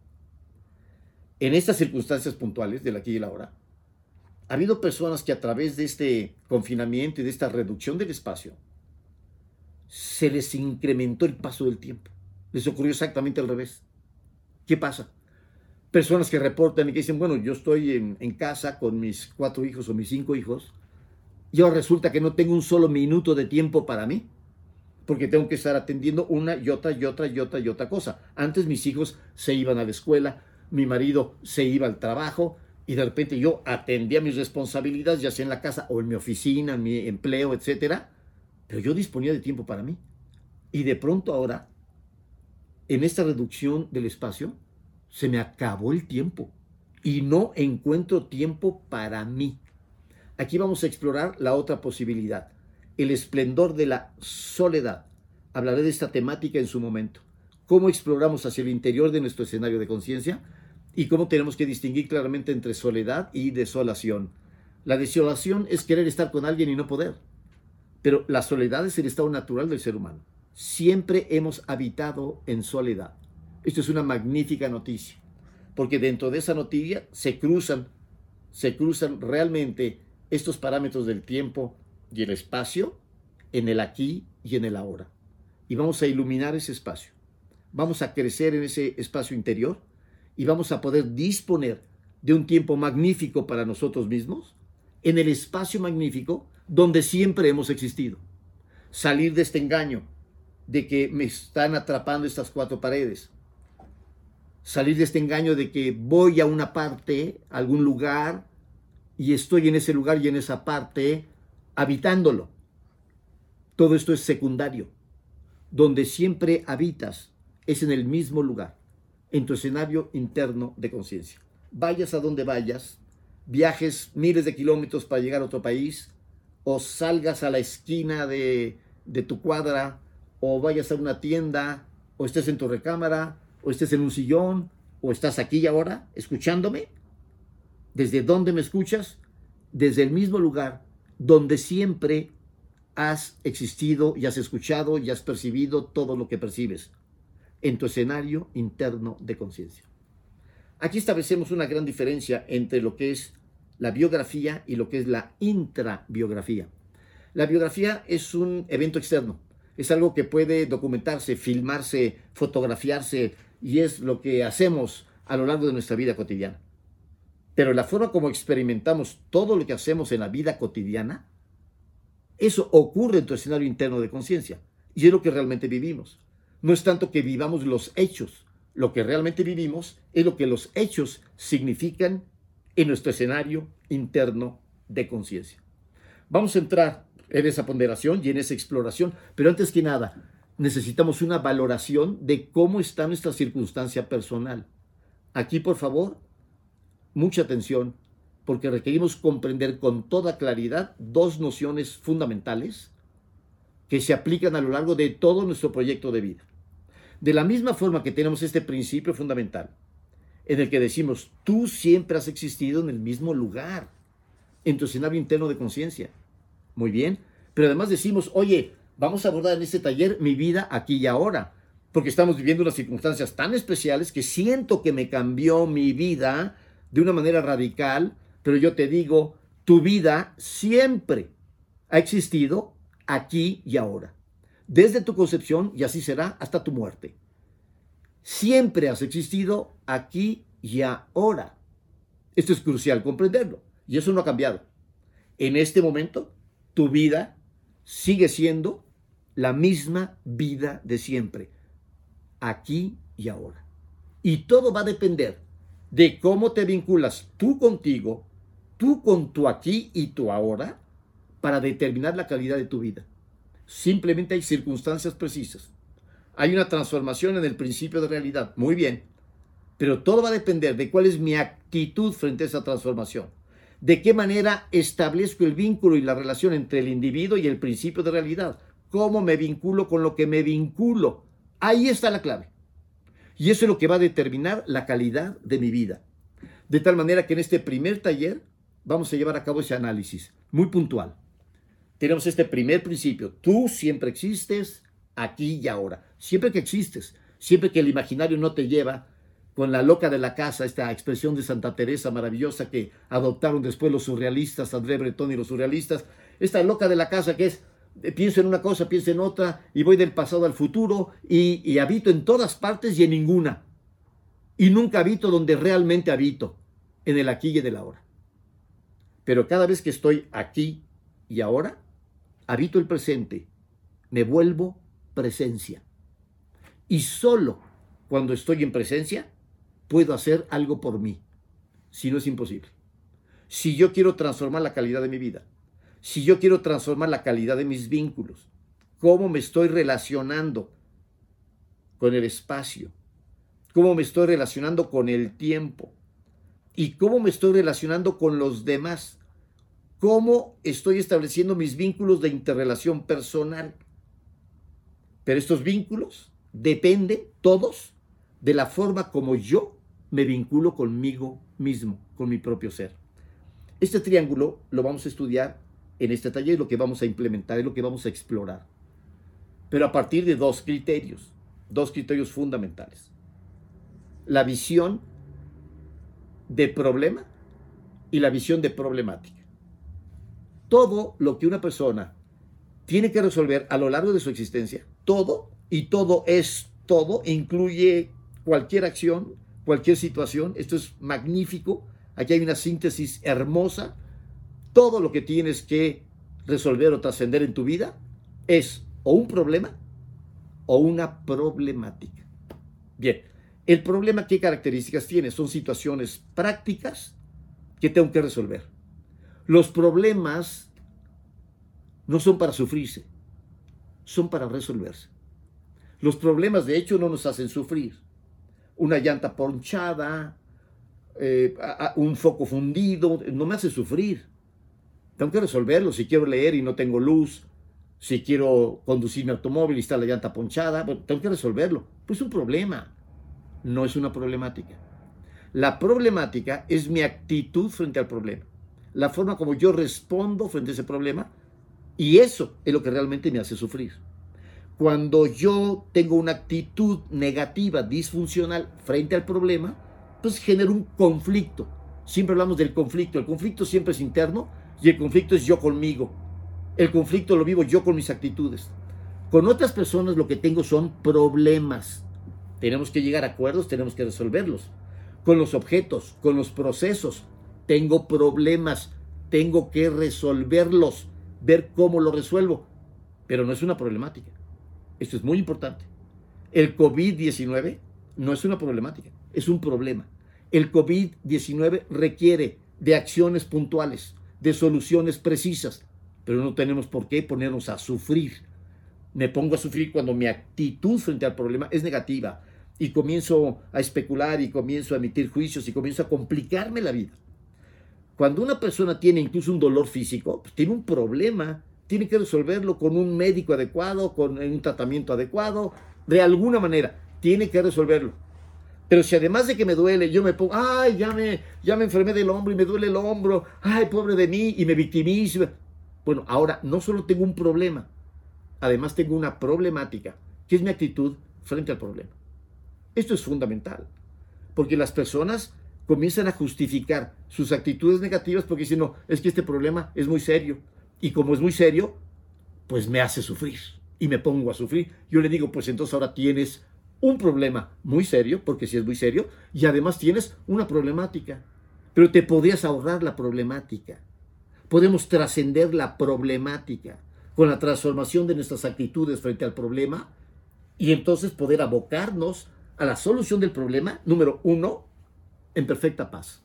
En estas circunstancias puntuales del aquí y la ahora, ha habido personas que a través de este confinamiento y de esta reducción del espacio, se les incrementó el paso del tiempo. Les ocurrió exactamente al revés. ¿Qué pasa? personas que reportan y que dicen, bueno, yo estoy en, casa con mis cuatro hijos o mis cinco hijos, y ahora resulta que no tengo un solo minuto de tiempo para mí, porque tengo que estar atendiendo una y otra y otra y otra y otra cosa. Antes mis hijos se iban a la escuela, mi marido se iba al trabajo, y de repente yo atendía mis responsabilidades, ya sea en la casa o en mi oficina, en mi empleo, etcétera, pero yo disponía de tiempo para mí. Y de pronto ahora, en esta reducción del espacio, se me acabó el tiempo y no encuentro tiempo para mí. Aquí vamos a explorar la otra posibilidad, el esplendor de la soledad. Hablaré de esta temática en su momento. Cómo exploramos hacia el interior de nuestro escenario de conciencia y cómo tenemos que distinguir claramente entre soledad y desolación. La desolación es querer estar con alguien y no poder. Pero la soledad es el estado natural del ser humano. Siempre hemos habitado en soledad. Esto es una magnífica noticia, porque dentro de esa noticia se cruzan, se cruzan realmente estos parámetros del tiempo y el espacio en el aquí y en el ahora. Y vamos a iluminar ese espacio. Vamos a crecer en ese espacio interior y vamos a poder disponer de un tiempo magnífico para nosotros mismos en el espacio magnífico donde siempre hemos existido. Salir de este engaño de que me están atrapando estas cuatro paredes, salir de este engaño de que voy a una parte, a algún lugar, y estoy en ese lugar y en esa parte habitándolo. Todo esto es secundario. Donde siempre habitas es en el mismo lugar, en tu escenario interno de conciencia. Vayas a donde vayas, viajes miles de kilómetros para llegar a otro país, o salgas a la esquina de, tu cuadra, o vayas a una tienda, o estés en tu recámara, o estés en un sillón, o estás aquí y ahora escuchándome. ¿Desde dónde me escuchas? Desde el mismo lugar donde siempre has existido y has escuchado y has percibido todo lo que percibes en tu escenario interno de conciencia. Aquí establecemos una gran diferencia entre lo que es la biografía y lo que es la intrabiografía. La biografía es un evento externo, es algo que puede documentarse, filmarse, fotografiarse, y es lo que hacemos a lo largo de nuestra vida cotidiana. Pero la forma como experimentamos todo lo que hacemos en la vida cotidiana, eso ocurre en tu escenario interno de conciencia y es lo que realmente vivimos. No es tanto que vivamos los hechos, lo que realmente vivimos es lo que los hechos significan en nuestro escenario interno de conciencia. Vamos a entrar en esa ponderación y en esa exploración, pero antes que nada, necesitamos una valoración de cómo está nuestra circunstancia personal. Aquí, por favor, mucha atención, porque requerimos comprender con toda claridad dos nociones fundamentales que se aplican a lo largo de todo nuestro proyecto de vida. De la misma forma que tenemos este principio fundamental, en el que decimos, tú siempre has existido en el mismo lugar, en tu escenario interno de conciencia. Muy bien, pero además decimos, oye, vamos a abordar en este taller mi vida aquí y ahora, porque estamos viviendo unas circunstancias tan especiales que siento que me cambió mi vida de una manera radical, pero yo te digo, tu vida siempre ha existido aquí y ahora, desde tu concepción y así será hasta tu muerte. Siempre has existido aquí y ahora. Esto es crucial comprenderlo y eso no ha cambiado. En este momento, tu vida sigue siendo la misma vida de siempre, aquí y ahora. Y todo va a depender de cómo te vinculas tú contigo, tú con tu aquí y tu ahora, para determinar la calidad de tu vida. Simplemente hay circunstancias precisas. Hay una transformación en el principio de realidad. Muy bien. Pero todo va a depender de cuál es mi actitud frente a esa transformación. De qué manera establezco el vínculo y la relación entre el individuo y el principio de realidad cómo me vinculo con lo que me vinculo. Ahí está la clave. Y eso es lo que va a determinar la calidad de mi vida. De tal manera que en este primer taller vamos a llevar a cabo ese análisis muy puntual. Tenemos este primer principio. Tú siempre existes aquí y ahora. Siempre que existes. Siempre que el imaginario no te lleva con la loca de la casa, esta expresión de Santa Teresa maravillosa que adoptaron después los surrealistas, André Breton y los surrealistas. Esta loca de la casa que es eh, pienso en una cosa, pienso en otra, y voy del pasado al futuro, y, habito en todas partes y en ninguna. Y nunca habito donde realmente habito, en el aquí y en el ahora. Pero cada vez que estoy aquí y ahora, habito el presente, me vuelvo presencia. Y solo cuando estoy en presencia, puedo hacer algo por mí. Si no es imposible. Si yo quiero transformar la calidad de mi vida, si yo quiero transformar la calidad de mis vínculos, cómo me estoy relacionando con el espacio, cómo me estoy relacionando con el tiempo y cómo me estoy relacionando con los demás, cómo estoy estableciendo mis vínculos de interrelación personal. Pero estos vínculos dependen todos de la forma como yo me vinculo conmigo mismo, con mi propio ser. Este triángulo lo vamos a estudiar en este taller, lo que vamos a implementar, es lo que vamos a explorar. Pero a partir de dos criterios, dos criterios fundamentales. La visión de problema y la visión de problemática. Todo lo que una persona tiene que resolver a lo largo de su existencia, todo, y todo es todo, incluye cualquier acción, cualquier situación, esto es magnífico, aquí hay una síntesis hermosa todo lo que tienes que resolver o trascender en tu vida es o un problema o una problemática. Bien, el problema, ¿qué características tiene? Son situaciones prácticas que tengo que resolver. Los problemas no son para sufrirse, son para resolverse. Los problemas, de hecho, no nos hacen sufrir. Una llanta ponchada, eh, un foco fundido, no me hace sufrir. Tengo que resolverlo. Si quiero leer y no tengo luz, si quiero conducir mi automóvil y está la llanta ponchada, tengo que resolverlo. Pues es un problema, no es una problemática. La problemática es mi actitud frente al problema, la forma como yo respondo frente a ese problema y eso es lo que realmente me hace sufrir. Cuando yo tengo una actitud negativa, disfuncional frente al problema, pues genero un conflicto. Siempre hablamos del conflicto. El conflicto siempre es interno y el conflicto es yo conmigo. El conflicto lo vivo yo con mis actitudes. Con otras personas lo que tengo son problemas. Tenemos que llegar a acuerdos, tenemos que resolverlos. Con los objetos, con los procesos, tengo problemas, tengo que resolverlos, ver cómo lo resuelvo. Pero no es una problemática. Esto es muy importante. El COVID-19 no es una problemática, es un problema. El COVID-19 requiere de acciones puntuales, de soluciones precisas. pero no tenemos por qué ponernos a sufrir. Me pongo a sufrir cuando mi actitud frente al problema es negativa y comienzo a especular y comienzo a emitir juicios y comienzo a complicarme la vida. Cuando una persona tiene incluso un dolor físico, pues tiene un problema, tiene que resolverlo con un médico adecuado, con un tratamiento adecuado, de alguna manera, tiene que resolverlo. Pero si además de que me duele, yo me pongo, ay, ya me, ya me enfermé del hombro y me duele el hombro, ay, pobre de mí, y me victimizo. Bueno, ahora no solo tengo un problema, además tengo una problemática, que es mi actitud frente al problema. Esto es fundamental, porque las personas comienzan a justificar sus actitudes negativas porque dicen, no, es que este problema es muy serio. Y como es muy serio, pues me hace sufrir y me pongo a sufrir. Yo le digo, pues entonces ahora tienes un problema muy serio, porque si es muy serio, y además tienes una problemática. Pero te podrías ahorrar la problemática. Podemos trascender la problemática con la transformación de nuestras actitudes frente al problema y entonces poder abocarnos a la solución del problema, número uno, en perfecta paz.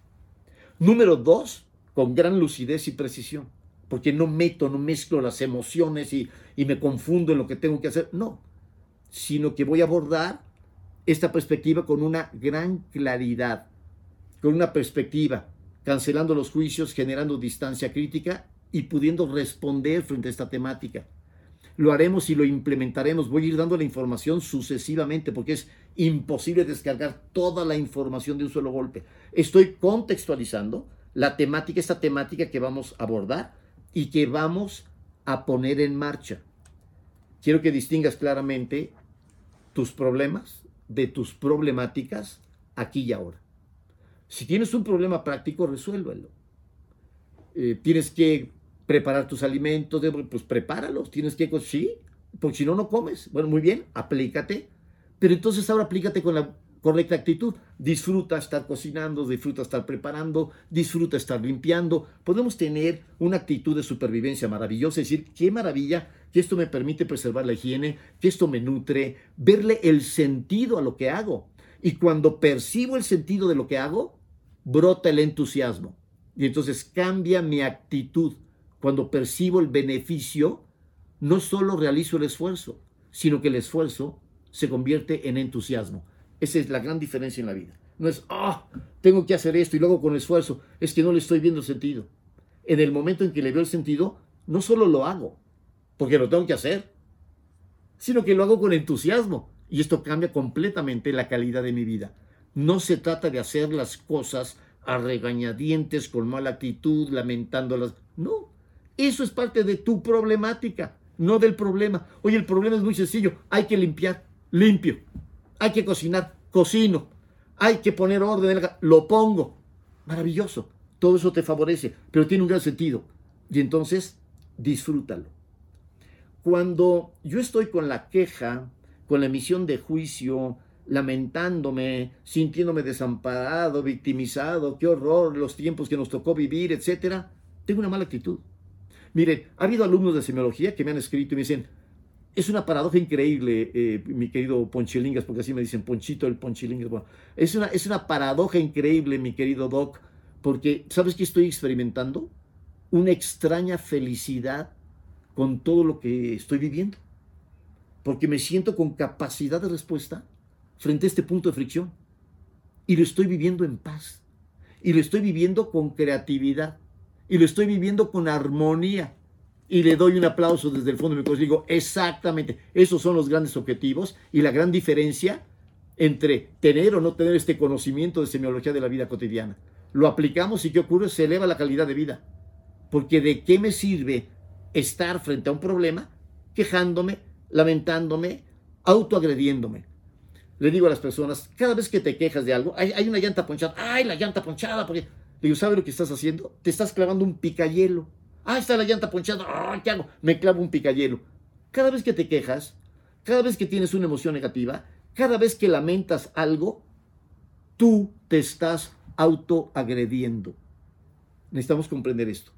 Número dos, con gran lucidez y precisión, porque no meto, no mezclo las emociones y, y me confundo en lo que tengo que hacer. No, sino que voy a abordar esta perspectiva con una gran claridad, con una perspectiva, cancelando los juicios, generando distancia crítica y pudiendo responder frente a esta temática lo haremos y lo implementaremos. Voy a ir dando la información sucesivamente porque es imposible descargar toda la información de un solo golpe. Estoy contextualizando la temática, esta temática que vamos a abordar y que vamos a poner en marcha. Quiero que distingas claramente tus problemas de tus problemáticas aquí y ahora. Si tienes un problema práctico, resuélvelo. Eh, tienes que preparar tus alimentos, pues prepáralos, tienes que, sí, porque si no, no comes. Bueno, muy bien, aplícate, pero entonces ahora aplícate con la correcta actitud. Disfruta estar cocinando, disfruta estar preparando, disfruta estar limpiando. Podemos tener una actitud de supervivencia maravillosa, es decir, qué maravilla que esto me permite preservar la higiene, que esto me nutre, verle el sentido a lo que hago. Y cuando percibo el sentido de lo que hago, brota el entusiasmo. Y entonces cambia mi actitud cuando percibo el beneficio, no solo realizo el esfuerzo, sino que el esfuerzo se convierte en entusiasmo. Esa es la gran diferencia en la vida. No es, ah, tengo que hacer esto y luego con esfuerzo. Es que no le estoy viendo sentido. En el momento en que le veo el sentido, no solo lo hago, porque lo tengo que hacer, sino que lo hago con entusiasmo. Y esto cambia completamente la calidad de mi vida. No se trata de hacer las cosas a regañadientes, con mala actitud, lamentándolas. No, eso es parte de tu problemática, no del problema. Oye, el problema es muy sencillo. Hay que limpiar, limpio. Hay que cocinar, cocino. Hay que poner orden, lo pongo. Maravilloso. Todo eso te favorece, pero tiene un gran sentido. Y entonces, disfrútalo. Cuando yo estoy con la queja, con la emisión de juicio, lamentándome, sintiéndome desamparado, victimizado, qué horror, los tiempos que nos tocó vivir, etcétera, tengo una mala actitud. Miren, ha habido alumnos de semiología que me han escrito y me dicen, es una paradoja increíble, eh, mi querido Ponchilingas, porque así me dicen Ponchito el Ponchilingas. Es una, es una paradoja increíble, mi querido Doc, porque ¿sabes qué estoy experimentando? Una extraña felicidad con todo lo que estoy viviendo. Porque me siento con capacidad de respuesta frente a este punto de fricción. Y lo estoy viviendo en paz. Y lo estoy viviendo con creatividad y lo estoy viviendo con armonía. Y le doy un aplauso desde el fondo de mi corazón digo, exactamente, esos son los grandes objetivos y la gran diferencia entre tener o no tener este conocimiento de semiología de la vida cotidiana. Lo aplicamos y ¿qué ocurre? Se eleva la calidad de vida. Porque ¿de qué me sirve estar frente a un problema quejándome, lamentándome, autoagrediéndome? Le digo a las personas, cada vez que te quejas de algo, hay, hay una llanta ponchada, ay, la llanta ponchada, porque digo, ¿sabe lo que estás haciendo? Te estás clavando un picayelo. Ah, está la llanta ponchada. Ah, ¿qué hago? Me clavo un picayelo. Cada vez que te quejas, cada vez que tienes una emoción negativa, cada vez que lamentas algo, tú te estás autoagrediendo. Necesitamos comprender esto.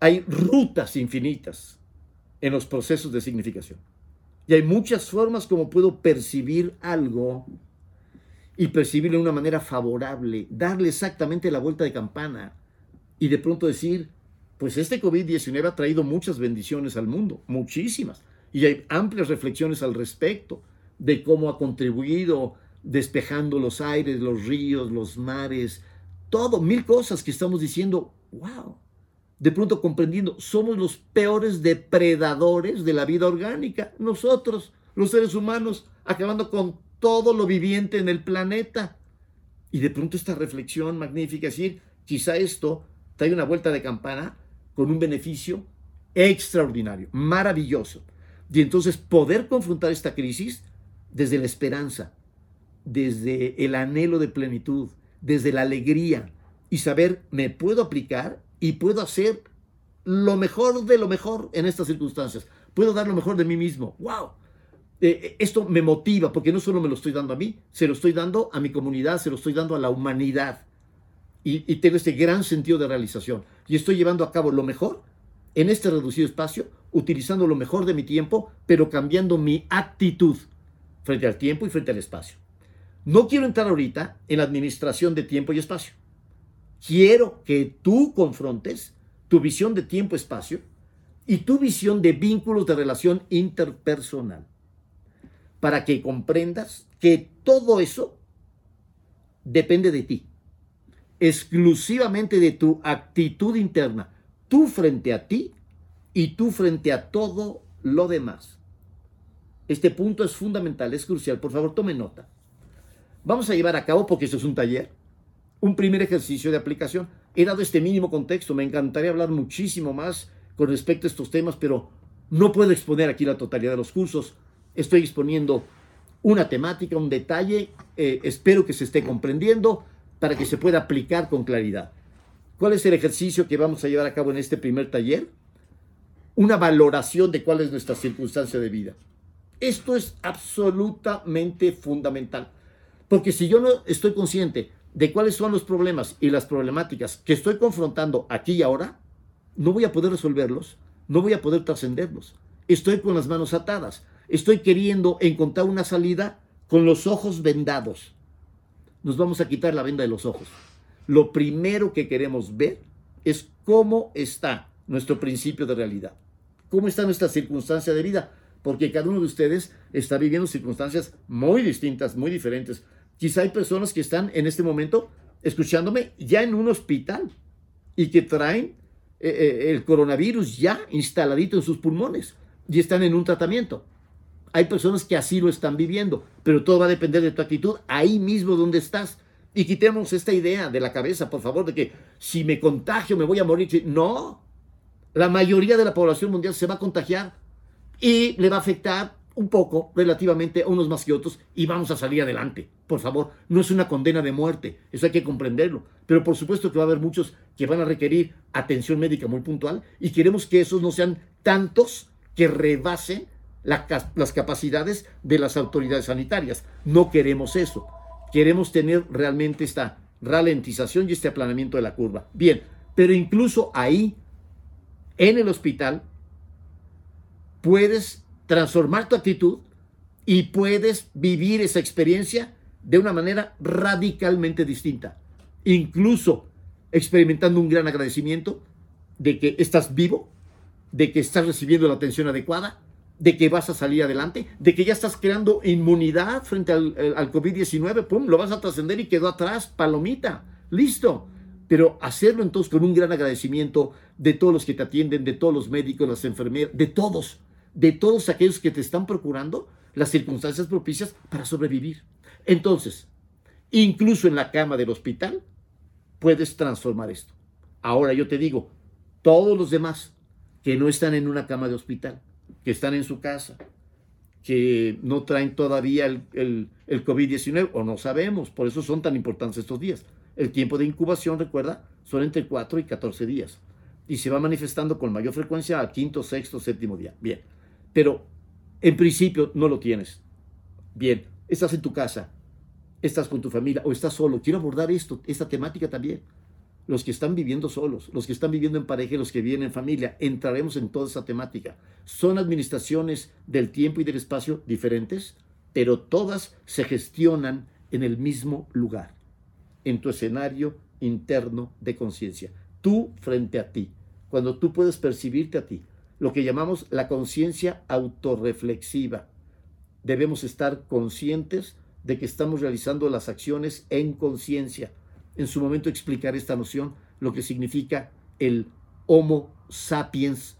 Hay rutas infinitas en los procesos de significación. Y hay muchas formas como puedo percibir algo y percibirlo de una manera favorable, darle exactamente la vuelta de campana y de pronto decir, pues este COVID-19 ha traído muchas bendiciones al mundo, muchísimas, y hay amplias reflexiones al respecto de cómo ha contribuido despejando los aires, los ríos, los mares, todo, mil cosas que estamos diciendo, wow, de pronto comprendiendo, somos los peores depredadores de la vida orgánica, nosotros, los seres humanos, acabando con todo lo viviente en el planeta. Y de pronto esta reflexión magnífica, es decir, quizá esto trae una vuelta de campana con un beneficio extraordinario, maravilloso. Y entonces poder confrontar esta crisis desde la esperanza, desde el anhelo de plenitud, desde la alegría y saber, me puedo aplicar y puedo hacer lo mejor de lo mejor en estas circunstancias. Puedo dar lo mejor de mí mismo. ¡Wow! Eh, eh, esto me motiva porque no solo me lo estoy dando a mí, se lo estoy dando a mi comunidad, se lo estoy dando a la humanidad. Y, y tengo este gran sentido de realización. Y estoy llevando a cabo lo mejor en este reducido espacio, utilizando lo mejor de mi tiempo, pero cambiando mi actitud frente al tiempo y frente al espacio. No quiero entrar ahorita en la administración de tiempo y espacio. Quiero que tú confrontes tu visión de tiempo-espacio y tu visión de vínculos de relación interpersonal para que comprendas que todo eso depende de ti, exclusivamente de tu actitud interna, tú frente a ti y tú frente a todo lo demás. Este punto es fundamental, es crucial, por favor tome nota. Vamos a llevar a cabo, porque esto es un taller, un primer ejercicio de aplicación. He dado este mínimo contexto, me encantaría hablar muchísimo más con respecto a estos temas, pero no puedo exponer aquí la totalidad de los cursos. Estoy exponiendo una temática, un detalle, eh, espero que se esté comprendiendo para que se pueda aplicar con claridad. ¿Cuál es el ejercicio que vamos a llevar a cabo en este primer taller? Una valoración de cuál es nuestra circunstancia de vida. Esto es absolutamente fundamental. Porque si yo no estoy consciente de cuáles son los problemas y las problemáticas que estoy confrontando aquí y ahora, no voy a poder resolverlos, no voy a poder trascenderlos. Estoy con las manos atadas, estoy queriendo encontrar una salida con los ojos vendados. Nos vamos a quitar la venda de los ojos. Lo primero que queremos ver es cómo está nuestro principio de realidad, cómo está nuestra circunstancia de vida, porque cada uno de ustedes está viviendo circunstancias muy distintas, muy diferentes. Quizá hay personas que están en este momento escuchándome ya en un hospital y que traen eh, eh, el coronavirus ya instaladito en sus pulmones y están en un tratamiento. Hay personas que así lo están viviendo, pero todo va a depender de tu actitud ahí mismo donde estás. Y quitemos esta idea de la cabeza, por favor, de que si me contagio me voy a morir. No, la mayoría de la población mundial se va a contagiar y le va a afectar un poco relativamente a unos más que otros y vamos a salir adelante. Por favor, no es una condena de muerte, eso hay que comprenderlo. Pero por supuesto que va a haber muchos que van a requerir atención médica muy puntual y queremos que esos no sean tantos que rebasen las capacidades de las autoridades sanitarias. No queremos eso. Queremos tener realmente esta ralentización y este aplanamiento de la curva. Bien, pero incluso ahí, en el hospital, puedes transformar tu actitud y puedes vivir esa experiencia de una manera radicalmente distinta. Incluso experimentando un gran agradecimiento de que estás vivo, de que estás recibiendo la atención adecuada, de que vas a salir adelante, de que ya estás creando inmunidad frente al, al COVID-19, ¡pum! Lo vas a trascender y quedó atrás, palomita, listo. Pero hacerlo entonces con un gran agradecimiento de todos los que te atienden, de todos los médicos, las enfermeras, de todos, de todos aquellos que te están procurando las circunstancias propicias para sobrevivir. Entonces, incluso en la cama del hospital, puedes transformar esto. Ahora yo te digo, todos los demás que no están en una cama de hospital, que están en su casa, que no traen todavía el, el, COVID-19, o no sabemos, por eso son tan importantes estos días. El tiempo de incubación, recuerda, son entre 4 y 14 días. Y se va manifestando con mayor frecuencia al quinto, sexto, séptimo día. Bien pero en principio no lo tienes. Bien, estás en tu casa, estás con tu familia o estás solo. Quiero abordar esto, esta temática también. Los que están viviendo solos, los que están viviendo en pareja y los que viven en familia, entraremos en toda esa temática. Son administraciones del tiempo y del espacio diferentes, pero todas se gestionan en el mismo lugar, en tu escenario interno de conciencia. tú frente a ti, cuando tú puedes percibirte a ti, lo que llamamos la conciencia autorreflexiva. Debemos estar conscientes de que estamos realizando las acciones en conciencia. En su momento explicar esta noción, lo que significa el Homo sapiens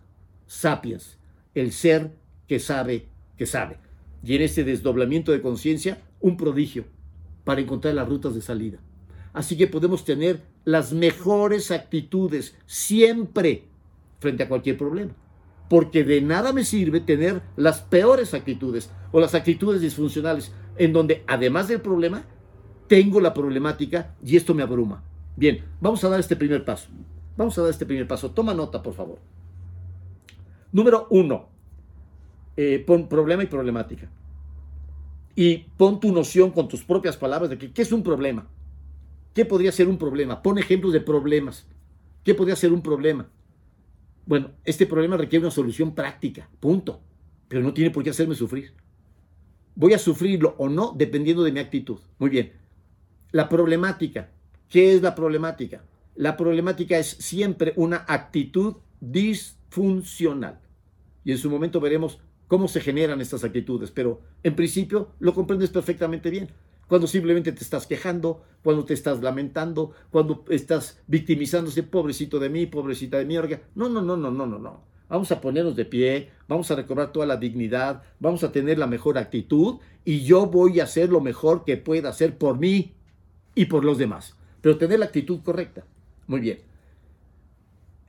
sapiens, el ser que sabe que sabe. Y en este desdoblamiento de conciencia, un prodigio para encontrar las rutas de salida. Así que podemos tener las mejores actitudes siempre frente a cualquier problema. Porque de nada me sirve tener las peores actitudes o las actitudes disfuncionales en donde además del problema, tengo la problemática y esto me abruma. Bien, vamos a dar este primer paso. Vamos a dar este primer paso. Toma nota, por favor. Número uno, eh, pon problema y problemática. Y pon tu noción con tus propias palabras de que, qué es un problema. ¿Qué podría ser un problema? Pon ejemplos de problemas. ¿Qué podría ser un problema? Bueno, este problema requiere una solución práctica, punto. Pero no tiene por qué hacerme sufrir. Voy a sufrirlo o no dependiendo de mi actitud. Muy bien. La problemática. ¿Qué es la problemática? La problemática es siempre una actitud disfuncional. Y en su momento veremos cómo se generan estas actitudes, pero en principio lo comprendes perfectamente bien. Cuando simplemente te estás quejando, cuando te estás lamentando, cuando estás victimizándose, pobrecito de mí, pobrecita de mí. No, no, no, no, no, no, no. Vamos a ponernos de pie, vamos a recobrar toda la dignidad, vamos a tener la mejor actitud y yo voy a hacer lo mejor que pueda hacer por mí y por los demás. Pero tener la actitud correcta. Muy bien.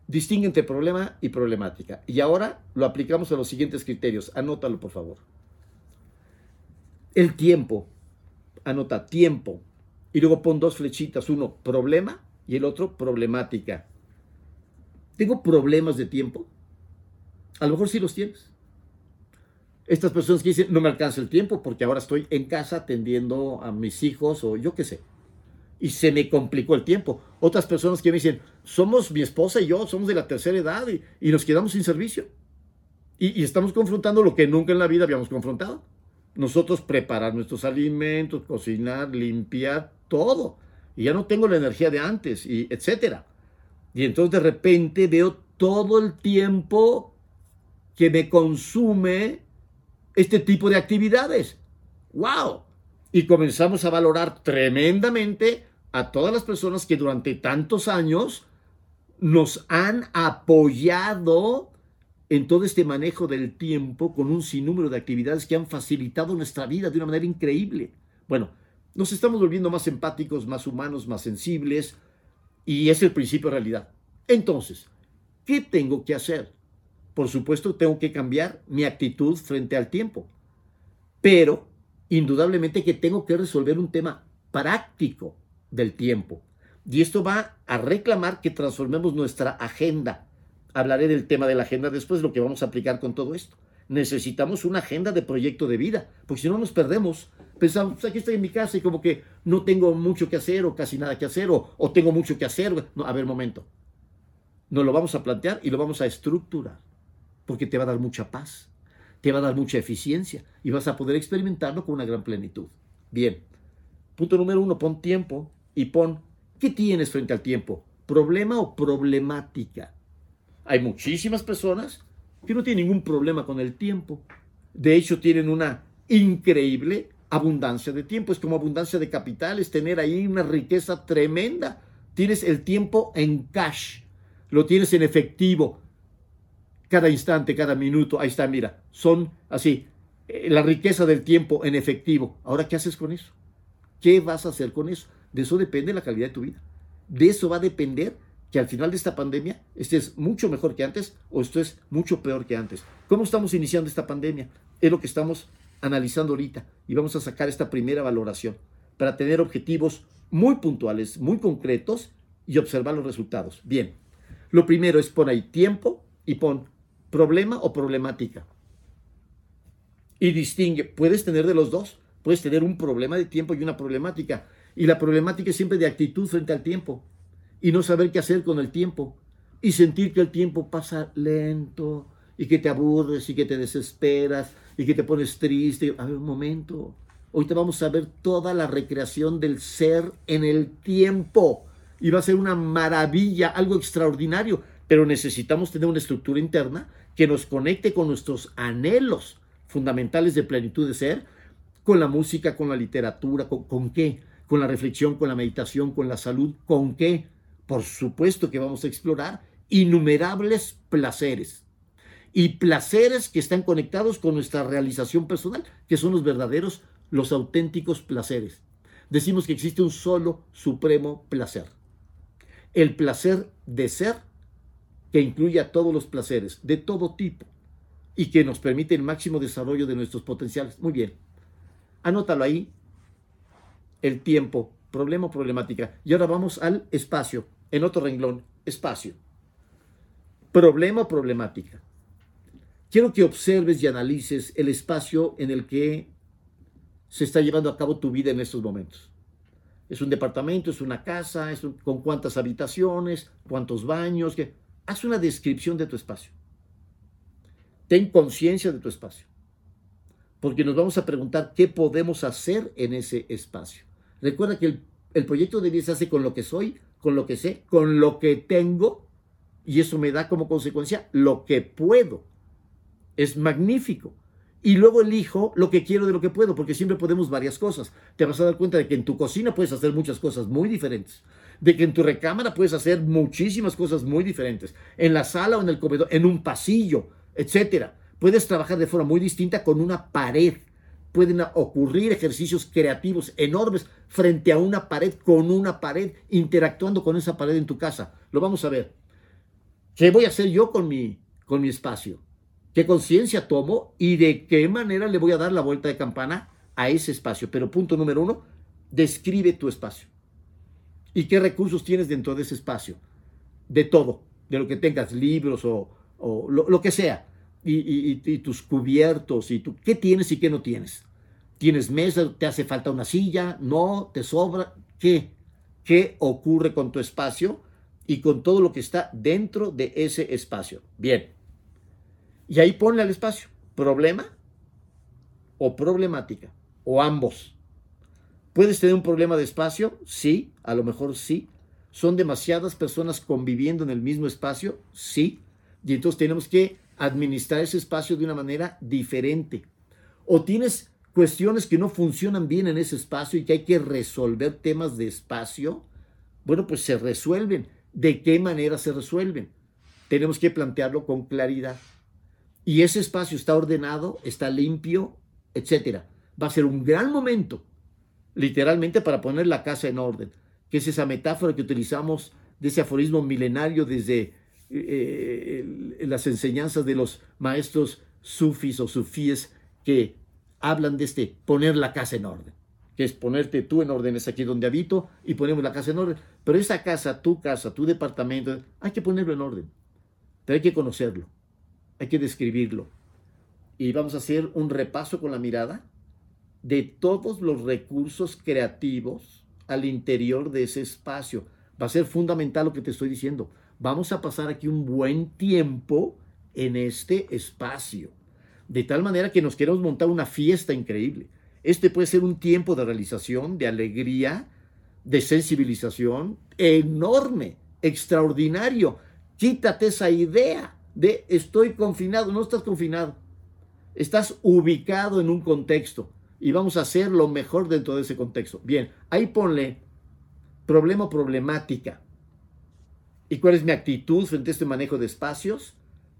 Distingue entre problema y problemática. Y ahora lo aplicamos a los siguientes criterios. Anótalo, por favor. El tiempo. Anota tiempo. Y luego pon dos flechitas. Uno, problema y el otro, problemática. ¿Tengo problemas de tiempo? A lo mejor sí los tienes. Estas personas que dicen, no me alcanza el tiempo porque ahora estoy en casa atendiendo a mis hijos o yo qué sé y se me complicó el tiempo. Otras personas que me dicen, somos mi esposa y yo, somos de la tercera edad y, nos quedamos sin servicio. Y, y, estamos confrontando lo que nunca en la vida habíamos confrontado. Nosotros preparar nuestros alimentos, cocinar, limpiar, todo. Y ya no tengo la energía de antes, y etcétera. Y entonces de repente veo todo el tiempo que me consume este tipo de actividades. ¡Wow! Y comenzamos a valorar tremendamente a todas las personas que durante tantos años nos han apoyado en todo este manejo del tiempo con un sinnúmero de actividades que han facilitado nuestra vida de una manera increíble. Bueno, nos estamos volviendo más empáticos, más humanos, más sensibles y es el principio de realidad. Entonces, ¿qué tengo que hacer? Por supuesto, tengo que cambiar mi actitud frente al tiempo, pero indudablemente que tengo que resolver un tema práctico del tiempo. Y esto va a reclamar que transformemos nuestra agenda. Hablaré del tema de la agenda después, lo que vamos a aplicar con todo esto. Necesitamos una agenda de proyecto de vida, porque si no nos perdemos. Pensamos, pues aquí estoy en mi casa y como que no tengo mucho que hacer o casi nada que hacer o, o tengo mucho que hacer. No, a ver, momento. Nos lo vamos a plantear y lo vamos a estructurar, porque te va a dar mucha paz, te va a dar mucha eficiencia y vas a poder experimentarlo con una gran plenitud. Bien, punto número uno, pon tiempo y pon, ¿qué tienes frente al tiempo? ¿Problema o problemática? Hay muchísimas personas que no tienen ningún problema con el tiempo. De hecho, tienen una increíble abundancia de tiempo. Es como abundancia de capitales, tener ahí una riqueza tremenda. Tienes el tiempo en cash, lo tienes en efectivo, cada instante, cada minuto. Ahí está, mira, son así, eh, la riqueza del tiempo en efectivo. Ahora, ¿qué haces con eso? ¿Qué vas a hacer con eso? De eso depende la calidad de tu vida. De eso va a depender que al final de esta pandemia estés mucho mejor que antes o estés mucho peor que antes. ¿Cómo estamos iniciando esta pandemia? Es lo que estamos analizando ahorita y vamos a sacar esta primera valoración para tener objetivos muy puntuales, muy concretos y observar los resultados. Bien, lo primero es pon ahí tiempo y pon problema o problemática. Y distingue, puedes tener de los dos, puedes tener un problema de tiempo y una problemática. Y la problemática es siempre de actitud frente al tiempo y no saber qué hacer con el tiempo y sentir que el tiempo pasa lento y que te aburres y que te desesperas y que te pones triste. A ver, un momento. Ahorita vamos a ver toda la recreación del ser en el tiempo. y va a ser una maravilla, algo extraordinario, pero necesitamos tener una estructura interna que nos conecte con nuestros anhelos fundamentales de plenitud de ser, con la música, con la literatura, con, con qué, con la reflexión, con la meditación, con la salud, con qué. Por supuesto que vamos a explorar innumerables placeres y placeres que están conectados con nuestra realización personal, que son los verdaderos, los auténticos placeres. Decimos que existe un solo supremo placer. El placer de ser que incluye a todos los placeres, de todo tipo, y que nos permite el máximo desarrollo de nuestros potenciales. Muy bien. Anótalo ahí. El tiempo, problema o problemática. Y ahora vamos al espacio. En otro renglón, espacio. Problema o problemática. Quiero que observes y analices el espacio en el que se está llevando a cabo tu vida en estos momentos. Es un departamento, es una casa, es con cuántas habitaciones, cuántos baños. Que... Haz una descripción de tu espacio. Ten conciencia de tu espacio. Porque nos vamos a preguntar qué podemos hacer en ese espacio. Recuerda que el, el proyecto de vida se hace con lo que soy, con lo que sé, con lo que tengo, y eso me da como consecuencia lo que puedo es magnífico. Y luego elijo lo que quiero de lo que puedo, porque siempre podemos varias cosas. Te vas a dar cuenta de que en tu cocina puedes hacer muchas cosas muy diferentes. De que en tu recámara puedes hacer muchísimas cosas muy diferentes. En la sala o en el comedor, en un pasillo, etcétera. Puedes trabajar de forma muy distinta con una pared. Pueden ocurrir ejercicios creativos enormes frente a una pared, con una pared, interactuando con esa pared en tu casa. Lo vamos a ver. ¿Qué voy a hacer yo con mi, con mi espacio? qué conciencia tomo y de qué manera le voy a dar la vuelta de campana a ese espacio. Pero punto número uno, describe tu espacio. ¿Y qué recursos tienes dentro de ese espacio? De todo, de lo que tengas, libros o, lo, que sea. Y, tus cubiertos, y tú, qué tienes y qué no tienes. ¿Tienes mesa? ¿Te hace falta una silla? ¿No? ¿Te sobra? ¿Qué? ¿Qué ocurre con tu espacio y con todo lo que está dentro de ese espacio? Bien. Y ahí ponle al espacio, problema o problemática, o ambos. ¿Puedes tener un problema de espacio? Sí, a lo mejor sí. ¿Son demasiadas personas conviviendo en el mismo espacio? Sí. Y entonces tenemos que administrar ese espacio de una manera diferente. O tienes cuestiones que no funcionan bien en ese espacio y que hay que resolver temas de espacio. Bueno, pues se resuelven. ¿De qué manera se resuelven? Tenemos que plantearlo con claridad y ese espacio está ordenado, está limpio, etcétera. Va a ser un gran momento, literalmente, para poner la casa en orden, que es esa metáfora que utilizamos de ese aforismo milenario desde eh, las enseñanzas de los maestros sufis o sufíes que hablan de este poner la casa en orden, que es ponerte tú en orden, es aquí donde habito y ponemos la casa en orden. Pero esa casa, tu casa, tu departamento, hay que ponerlo en orden, pero hay que conocerlo hay que describirlo. Y vamos a hacer un repaso con la mirada de todos los recursos creativos al interior de ese espacio. Va a ser fundamental lo que te estoy diciendo. Vamos a pasar aquí un buen tiempo en este espacio. De tal manera que nos queremos montar una fiesta increíble. Este puede ser un tiempo de realización, de alegría, de sensibilización enorme, extraordinario. Quítate esa idea de estoy confinado, no estás confinado. Estás ubicado en un contexto y vamos a hacer lo mejor dentro de ese contexto. Bien, ahí ponle problema problemática. ¿Y cuál es mi actitud frente a este manejo de espacios?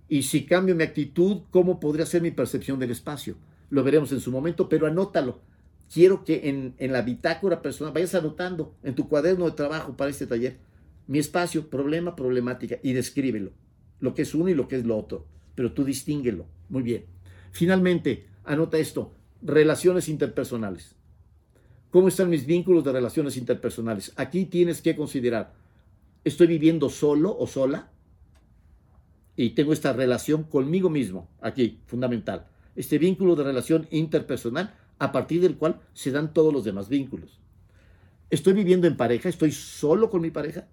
Y si cambio mi actitud, ¿cómo podría ser mi percepción del espacio? Lo veremos en su momento, pero anótalo. Quiero que en, en la bitácora personal vayas anotando en tu cuaderno de trabajo para este taller mi espacio, problema, problemática y descríbelo lo que es uno y lo que es lo otro, pero tú distínguelo. Muy bien. Finalmente, anota esto, relaciones interpersonales. ¿Cómo están mis vínculos de relaciones interpersonales? Aquí tienes que considerar, ¿estoy viviendo solo o sola? Y tengo esta relación conmigo mismo, aquí, fundamental. Este vínculo de relación interpersonal a partir del cual se dan todos los demás vínculos. ¿Estoy viviendo en pareja? ¿Estoy solo con mi pareja?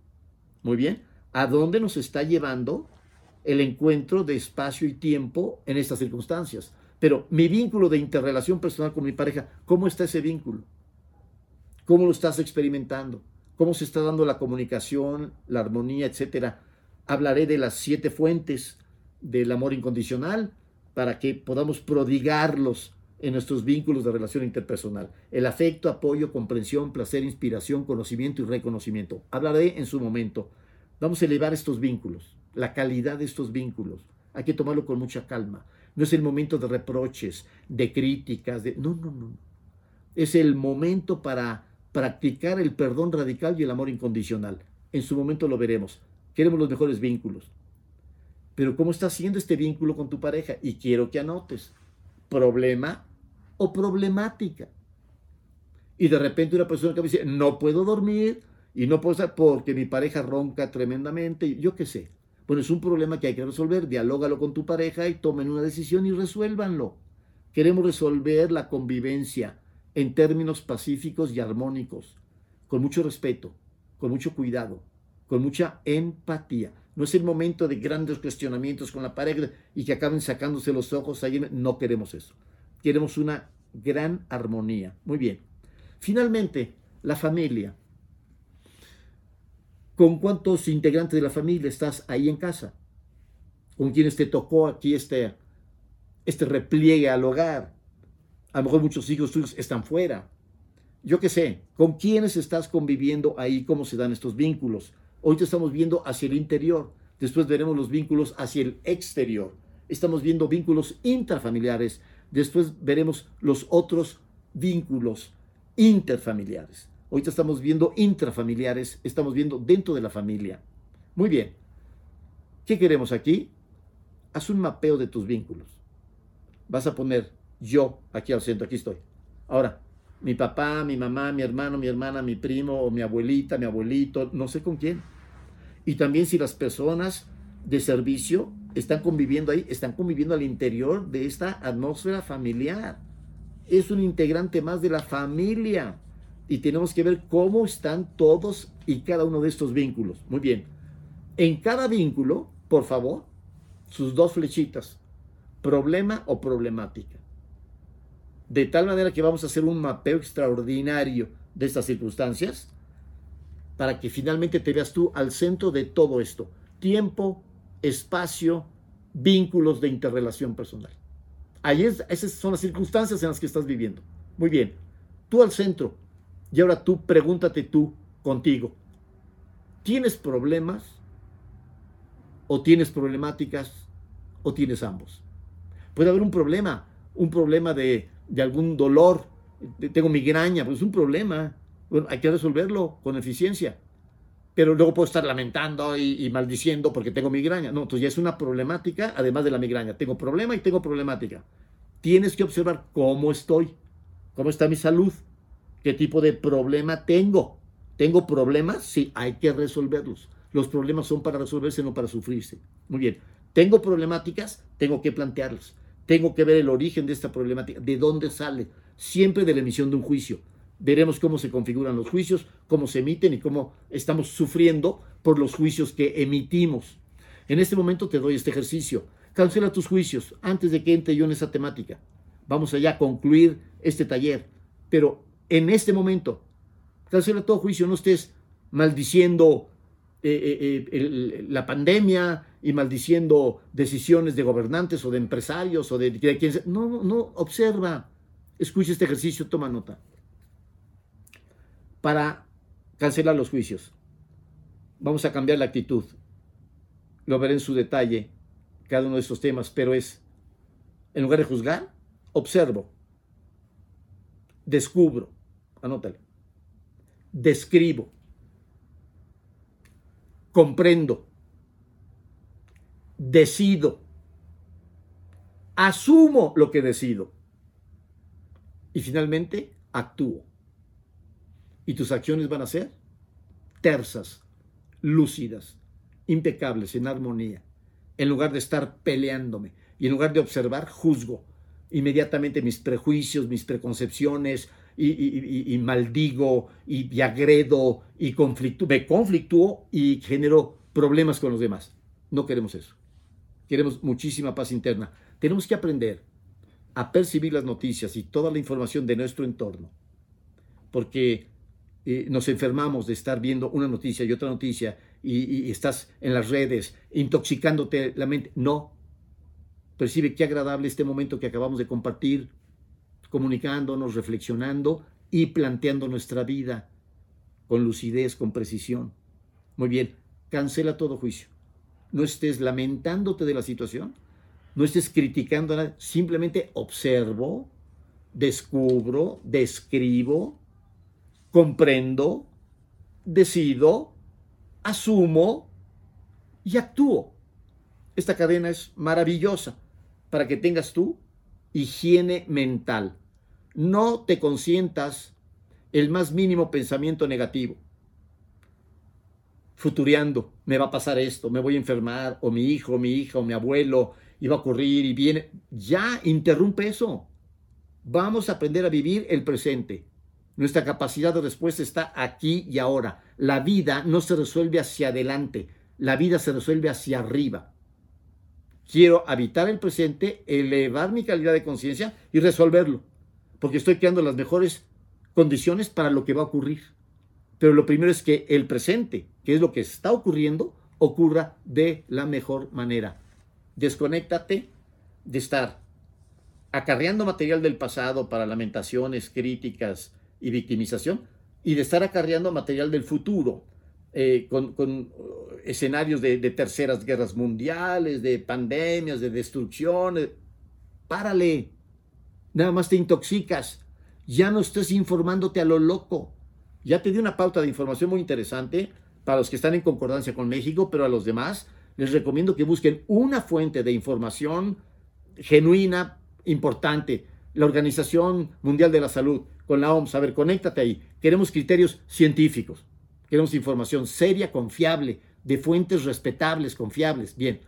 Muy bien. ¿A dónde nos está llevando el encuentro de espacio y tiempo en estas circunstancias. Pero mi vínculo de interrelación personal con mi pareja, ¿cómo está ese vínculo? ¿Cómo lo estás experimentando? Cómo se está dando la comunicación, la armonía, etcétera. Hablaré de las siete fuentes del amor incondicional para que podamos prodigarlos en nuestros vínculos de relación interpersonal. El afecto, apoyo, comprensión, placer, inspiración, conocimiento y reconocimiento. Hablaré en su momento. Vamos a elevar estos vínculos, la calidad de estos vínculos. Hay que tomarlo con mucha calma. No es el momento de reproches, de críticas, de... No, no, no. Es el momento para practicar el perdón radical y el amor incondicional. En su momento lo veremos. Queremos los mejores vínculos. Pero ¿cómo está haciendo este vínculo con tu pareja? Y quiero que anotes. Problema o problemática. Y de repente una persona que me dice, no puedo dormir y no puedo estar porque mi pareja ronca tremendamente. Yo qué sé. Bueno, es un problema que hay que resolver. Dialógalo con tu pareja y tomen una decisión y resuélvanlo. Queremos resolver la convivencia en términos pacíficos y armónicos, con mucho respeto, con mucho cuidado, con mucha empatía. No es el momento de grandes cuestionamientos con la pareja y que acaben sacándose los ojos. No queremos eso. Queremos una gran armonía. Muy bien. Finalmente, la familia. ¿Con cuántos integrantes de la familia estás ahí en casa? ¿Con quienes te tocó aquí este, este repliegue al hogar? A lo mejor muchos hijos tuyos están fuera. Yo qué sé, ¿con quiénes estás conviviendo ahí? ¿Cómo se dan estos vínculos? Hoy te estamos viendo hacia el interior, después veremos los vínculos hacia el exterior. Estamos viendo vínculos intrafamiliares, después veremos los otros vínculos interfamiliares. Hoy te estamos viendo intrafamiliares, estamos viendo dentro de la familia. Muy bien. ¿Qué queremos aquí? Haz un mapeo de tus vínculos. Vas a poner yo aquí al centro, aquí estoy. Ahora, mi papá, mi mamá, mi hermano, mi hermana, mi primo, mi abuelita, mi abuelito, no sé con quién. Y también si las personas de servicio están conviviendo ahí, están conviviendo al interior de esta atmósfera familiar. Es un integrante más de la familia. Y tenemos que ver cómo están todos y cada uno de estos vínculos. Muy bien. En cada vínculo, por favor, sus dos flechitas. Problema o problemática de tal manera que vamos a hacer un mapeo extraordinario de estas circunstancias para que finalmente te veas tú al centro de todo esto. Tiempo, espacio, vínculos de interrelación personal. Ahí es, esas son las circunstancias en las que estás viviendo. Muy bien, tú al centro. Y ahora tú pregúntate tú contigo. ¿Tienes problemas? ¿O tienes problemáticas? ¿O tienes ambos? Puede haber un problema, un problema de de algún dolor, tengo migraña, pues es un problema. Hay que resolverlo con eficiencia. Pero luego puedo estar lamentando y, maldiciendo porque tengo migraña. No, entonces ya es una problemática además de la migraña. Tengo problema y tengo problemática. Tienes que observar cómo estoy, cómo está mi salud, qué tipo de problema tengo. ¿Tengo problemas? Sí, hay que resolverlos. Los problemas son para resolverse, no para sufrirse. Muy bien. ¿Tengo problemáticas? Tengo que plantearlas. Tengo que ver el origen de esta problemática, de dónde sale, siempre de la emisión de un juicio. Veremos cómo se configuran los juicios, cómo se emiten y cómo estamos sufriendo por los juicios que emitimos. En este momento te doy este ejercicio. Cancela tus juicios antes de que entre yo en esa temática. Vamos allá a concluir este taller. Pero en este momento, cancela todo juicio, no estés maldiciendo eh, eh, eh, la pandemia y maldiciendo decisiones de gobernantes o de empresarios o de, de quien sea. No, no, observa, escucha este ejercicio, toma nota. Para cancelar los juicios, vamos a cambiar la actitud. Lo veré en su detalle, cada uno de estos temas, pero es, en lugar de juzgar, observo, descubro, anótale, describo, comprendo, decido, asumo lo que decido y finalmente actúo. Y tus acciones van a ser tersas, lúcidas, impecables, en armonía. En lugar de estar peleándome y en lugar de observar, juzgo inmediatamente mis prejuicios, mis preconcepciones, y, maldigo y, agredo y conflictúo, me conflictúo y genero problemas con los demás. No queremos eso. Queremos muchísima paz interna. Tenemos que aprender a percibir las noticias y toda la información de nuestro entorno. Porque eh, nos enfermamos de estar viendo una noticia y otra noticia y, estás en las redes intoxicándote la mente. No. Percibe qué agradable este momento que acabamos de compartir, comunicándonos, reflexionando y planteando nuestra vida con lucidez, con precisión. Muy bien, cancela todo juicio. No estés lamentándote de la situación, no estés criticando nada, simplemente observo, descubro, describo, comprendo, decido, asumo y actúo. Esta cadena es maravillosa para que tengas tú higiene mental. No te consientas el más mínimo pensamiento negativo. Futureando, me va a pasar esto, me voy a enfermar, o mi hijo, mi hija, o mi abuelo, iba a ocurrir y viene. Ya interrumpe eso. Vamos a aprender a vivir el presente. Nuestra capacidad de respuesta está aquí y ahora. La vida no se resuelve hacia adelante, la vida se resuelve hacia arriba. Quiero habitar el presente, elevar mi calidad de conciencia y resolverlo, porque estoy creando las mejores condiciones para lo que va a ocurrir. Pero lo primero es que el presente, que es lo que está ocurriendo, ocurra de la mejor manera. Desconéctate de estar acarreando material del pasado para lamentaciones, críticas, y victimización, y de estar acarreando material del futuro, eh, con, uh, escenarios de, terceras guerras mundiales, de pandemias, de destrucción. Párale, nada más te intoxicas, ya no estés informándote a lo loco. Ya te di una pauta de información muy interesante para los que están en concordancia con México, pero a los demás les recomiendo que busquen una fuente de información genuina, importante, la Organización Mundial de la Salud, con la OMS. A ver, conéctate ahí. Queremos criterios científicos. Queremos información seria, confiable, de fuentes respetables, confiables. Bien,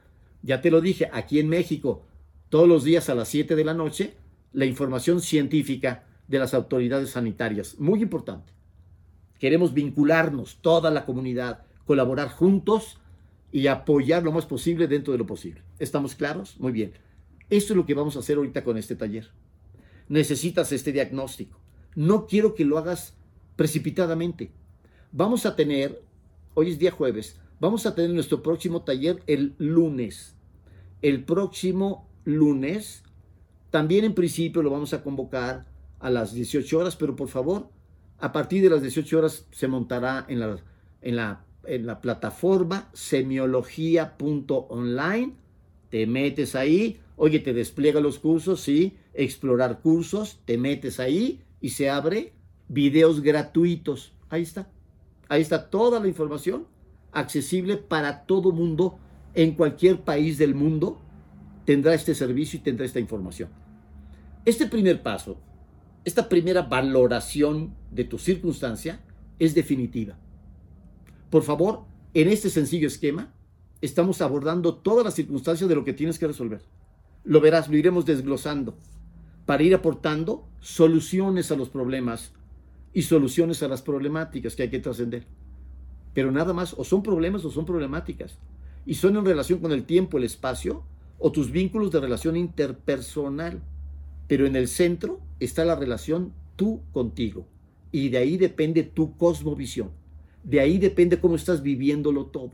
ya te lo dije, aquí en México, todos los días a las 7 de la noche, la información científica de las autoridades sanitarias. Muy importante. Queremos vincularnos, toda la comunidad, colaborar juntos y apoyar lo más posible dentro de lo posible. ¿Estamos claros? Muy bien. Esto es lo que vamos a hacer ahorita con este taller. Necesitas este diagnóstico no quiero que lo hagas precipitadamente. Vamos a tener, hoy es día jueves, vamos a tener nuestro próximo taller el lunes. El próximo lunes, también en principio lo vamos a convocar a las 18 horas, pero por favor, a partir de las 18 horas se montará en la, plataforma semiología.online. Te metes ahí, oye, te despliega los cursos, sí, explorar cursos, te metes ahí y se abre videos gratuitos. Ahí está. Ahí está toda la información accesible para todo mundo en cualquier país del mundo. Tendrá este servicio y tendrá esta información. Este primer paso, esta primera valoración de tu circunstancia es definitiva. Por favor, en este sencillo esquema, estamos abordando todas las circunstancias de lo que tienes que resolver. Lo verás, lo iremos desglosando para ir aportando soluciones a los problemas y soluciones a las problemáticas que hay que trascender. Pero nada más, o son problemas o son problemáticas. Y son en relación con el tiempo, el espacio o tus vínculos de relación interpersonal. Pero en el centro está la relación tú contigo. Y de ahí depende tu cosmovisión. De ahí depende cómo estás viviéndolo todo.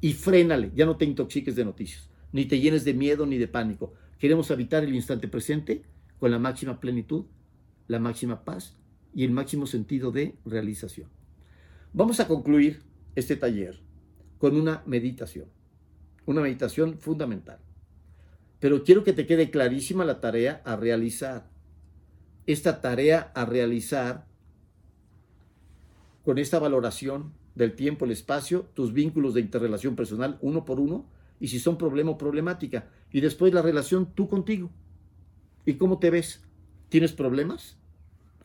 Y frénale, ya no te intoxiques de noticias, ni te llenes de miedo ni de pánico. Queremos habitar el instante presente con la máxima plenitud, la máxima paz y el máximo sentido de realización. Vamos a concluir este taller con una meditación, una meditación fundamental. Pero quiero que te quede clarísima la tarea a realizar. Esta tarea a realizar con esta valoración del tiempo, el espacio, tus vínculos de interrelación personal uno por uno, y si son problema o problemática. Y después la relación tú contigo. ¿Y cómo te ves? ¿Tienes problemas?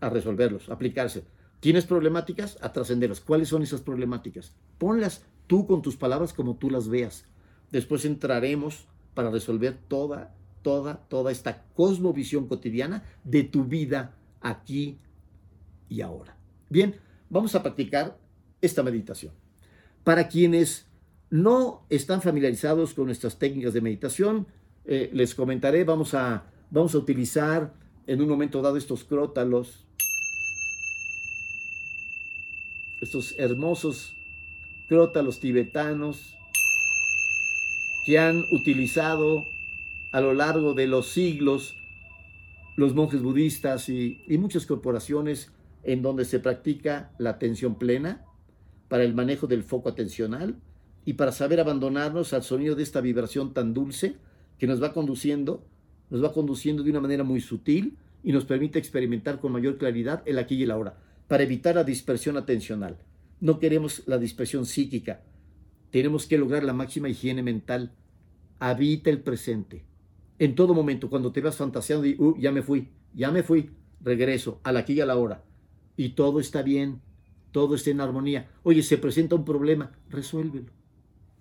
A resolverlos, aplicarse. ¿Tienes problemáticas? A trascenderlas. ¿Cuáles son esas problemáticas? Ponlas tú con tus palabras como tú las veas. Después entraremos para resolver toda, toda, toda esta cosmovisión cotidiana de tu vida aquí y ahora. Bien, vamos a practicar esta meditación. Para quienes no están familiarizados con nuestras técnicas de meditación, eh, les comentaré, vamos a, vamos a utilizar en un momento dado estos crótalos. estos hermosos crótalos tibetanos que han utilizado a lo largo de los siglos los monjes budistas y, muchas corporaciones en donde se practica la atención plena para el manejo del foco atencional y para saber abandonarnos al sonido de esta vibración tan dulce que nos va conduciendo, nos va conduciendo de una manera muy sutil y nos permite experimentar con mayor claridad el aquí y el ahora, para evitar la dispersión atencional. No queremos la dispersión psíquica. Tenemos que lograr la máxima higiene mental. Habita el presente. En todo momento, cuando te vas fantaseando y uh, ya me fui, ya me fui, regreso al aquí y a la hora. Y todo está bien, todo está en armonía. Oye, se presenta un problema, resuélvelo.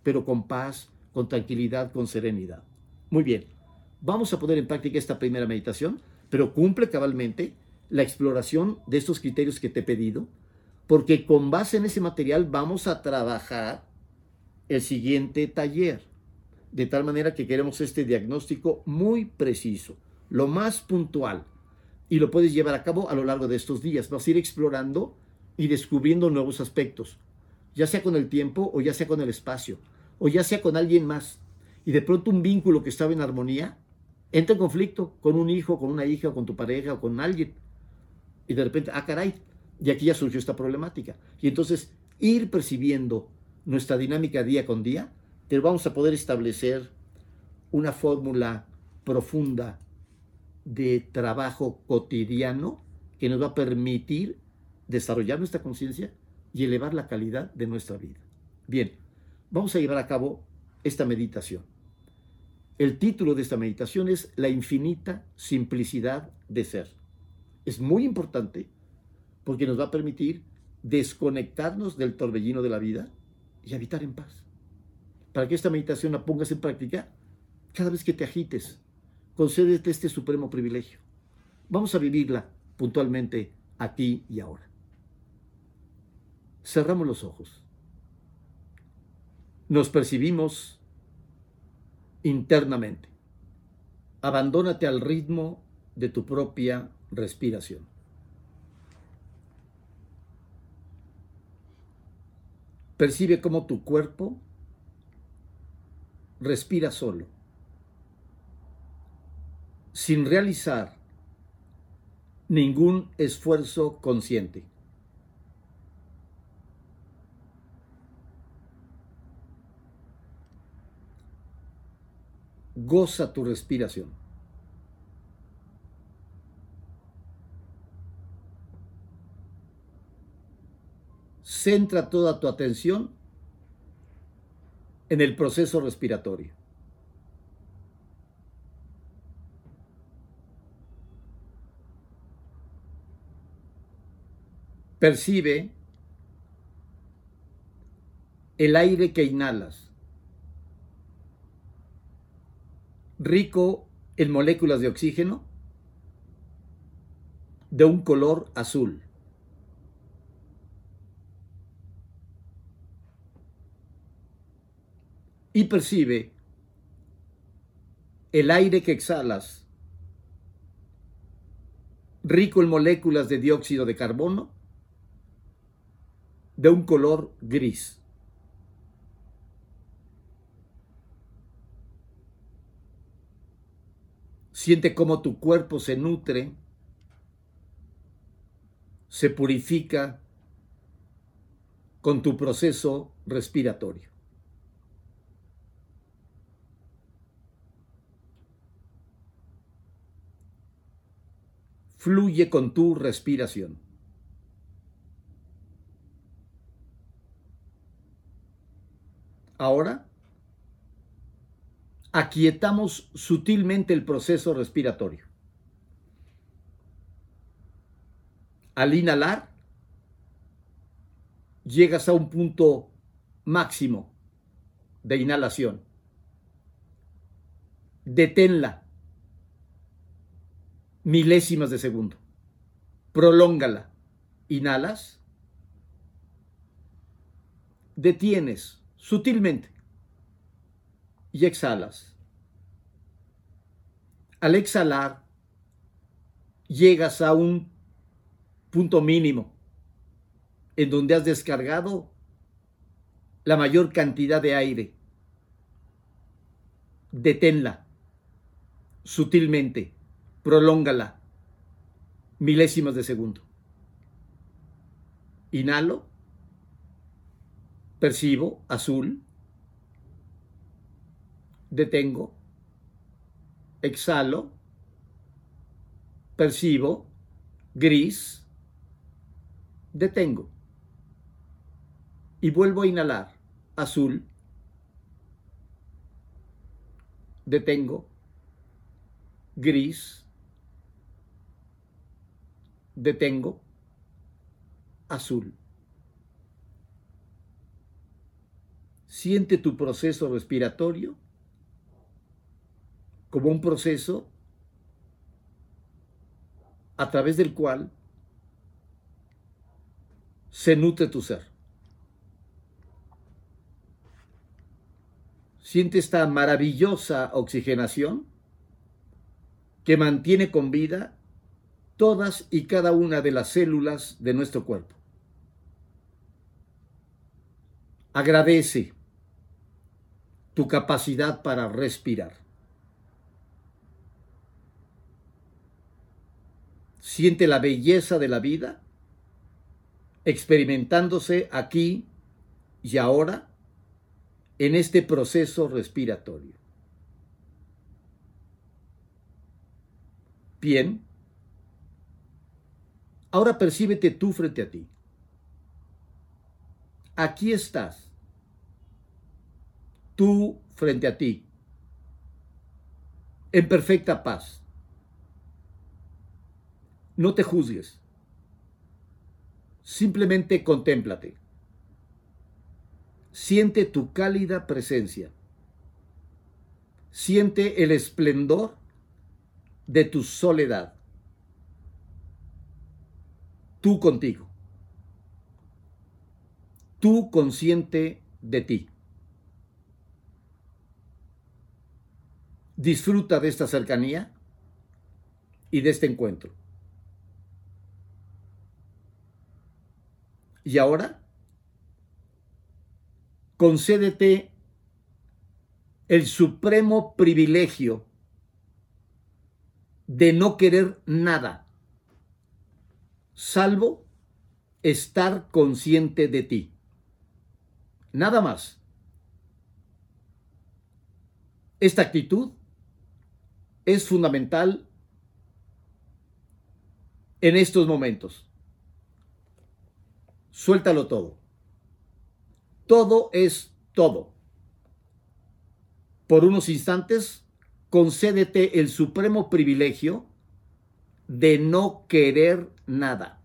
Pero con paz, con tranquilidad, con serenidad. Muy bien. Vamos a poner en práctica esta primera meditación, pero cumple cabalmente la exploración de estos criterios que te he pedido porque con base en ese material vamos a trabajar el siguiente taller. De tal manera que queremos este diagnóstico muy preciso, lo más puntual, y lo puedes llevar a cabo a lo largo de estos días. Vas a ir explorando y descubriendo nuevos aspectos, ya sea con el tiempo o ya sea con el espacio, o ya sea con alguien más. Y de pronto un vínculo que estaba en armonía entra en conflicto con un hijo, con una hija, con tu pareja, o con alguien. Y de repente, ah, caray, y aquí ya surgió esta problemática. Y entonces ir percibiendo nuestra dinámica día con día, te vamos a poder establecer una fórmula profunda de trabajo cotidiano que nos va a permitir desarrollar nuestra conciencia y elevar la calidad de nuestra vida. Bien, vamos a llevar a cabo esta meditación. El título de esta meditación es La infinita simplicidad de ser. Es muy importante porque nos va a permitir desconectarnos del torbellino de la vida y habitar en paz. Para que esta meditación la pongas en práctica, cada vez que te agites, concédete este supremo privilegio. Vamos a vivirla puntualmente aquí y ahora. Cerramos los ojos. Nos percibimos internamente. Abandónate al ritmo de tu propia respiración. Percibe cómo tu cuerpo respira solo, sin realizar ningún esfuerzo consciente. Goza tu respiración. Centra toda tu atención en el proceso respiratorio. Percibe el aire que inhalas, rico en moléculas de oxígeno, de un color azul. Y percibe el aire que exhalas, rico en moléculas de dióxido de carbono, de un color gris. Siente cómo tu cuerpo se nutre, se purifica con tu proceso respiratorio. Fluye con tu respiración. Ahora, aquietamos sutilmente el proceso respiratorio. Al inhalar, llegas a un punto máximo de inhalación. Deténla milésimas de segundo. Prolóngala. Inhalas. Detienes sutilmente. Y exhalas. Al exhalar, llegas a un punto mínimo en donde has descargado la mayor cantidad de aire. Deténla sutilmente, prolóngala milésimas de segundo. Inhalo, percibo azul, detengo, exhalo, percibo gris, detengo y vuelvo a inhalar azul, detengo, gris, detengo, azul. Siente tu proceso respiratorio como un proceso a través del cual se nutre tu ser. Siente esta maravillosa oxigenación que mantiene con vida todas y cada una de las células de nuestro cuerpo. Agradece tu capacidad para respirar. Siente la belleza de la vida experimentándose aquí y ahora en este proceso respiratorio. Bien, ahora percíbete tú frente a ti. Aquí estás, tú frente a ti, en perfecta paz. No te juzgues, simplemente contémplate. Siente tu cálida presencia. Siente el esplendor de tu soledad. Tú contigo. Tú consciente de ti. Disfruta de esta cercanía y de este encuentro. Y ahora concédete el supremo privilegio de no querer nada, salvo estar consciente de ti. Nada más. Esta actitud es fundamental en estos momentos. Suéltalo todo. Todo es todo. Por unos instantes, concédete el supremo privilegio de no querer nada.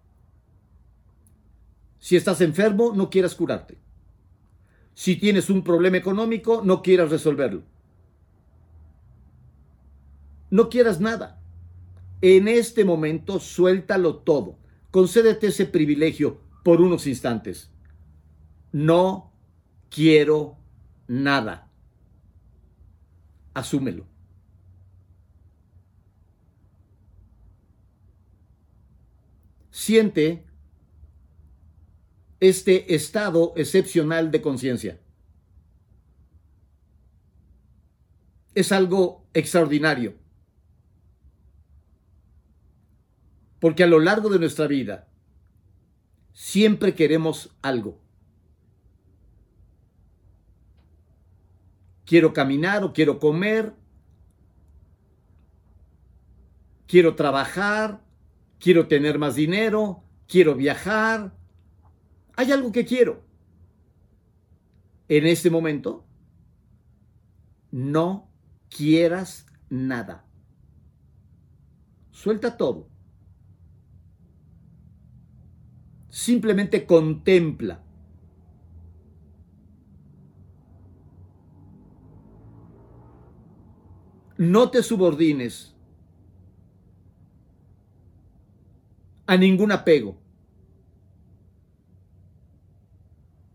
Si estás enfermo, no quieras curarte. Si tienes un problema económico, no quieras resolverlo. No quieras nada. En este momento, suéltalo todo. Concédete ese privilegio por unos instantes. No quiero nada. Asúmelo. Siente este estado excepcional de conciencia. Es algo extraordinario. Porque a lo largo de nuestra vida siempre queremos algo. quiero caminar o quiero comer, quiero trabajar, quiero tener más dinero, quiero viajar. Hay algo que quiero. En este momento, no quieras nada. Suelta todo. Simplemente contempla. no te subordines a ningún apego.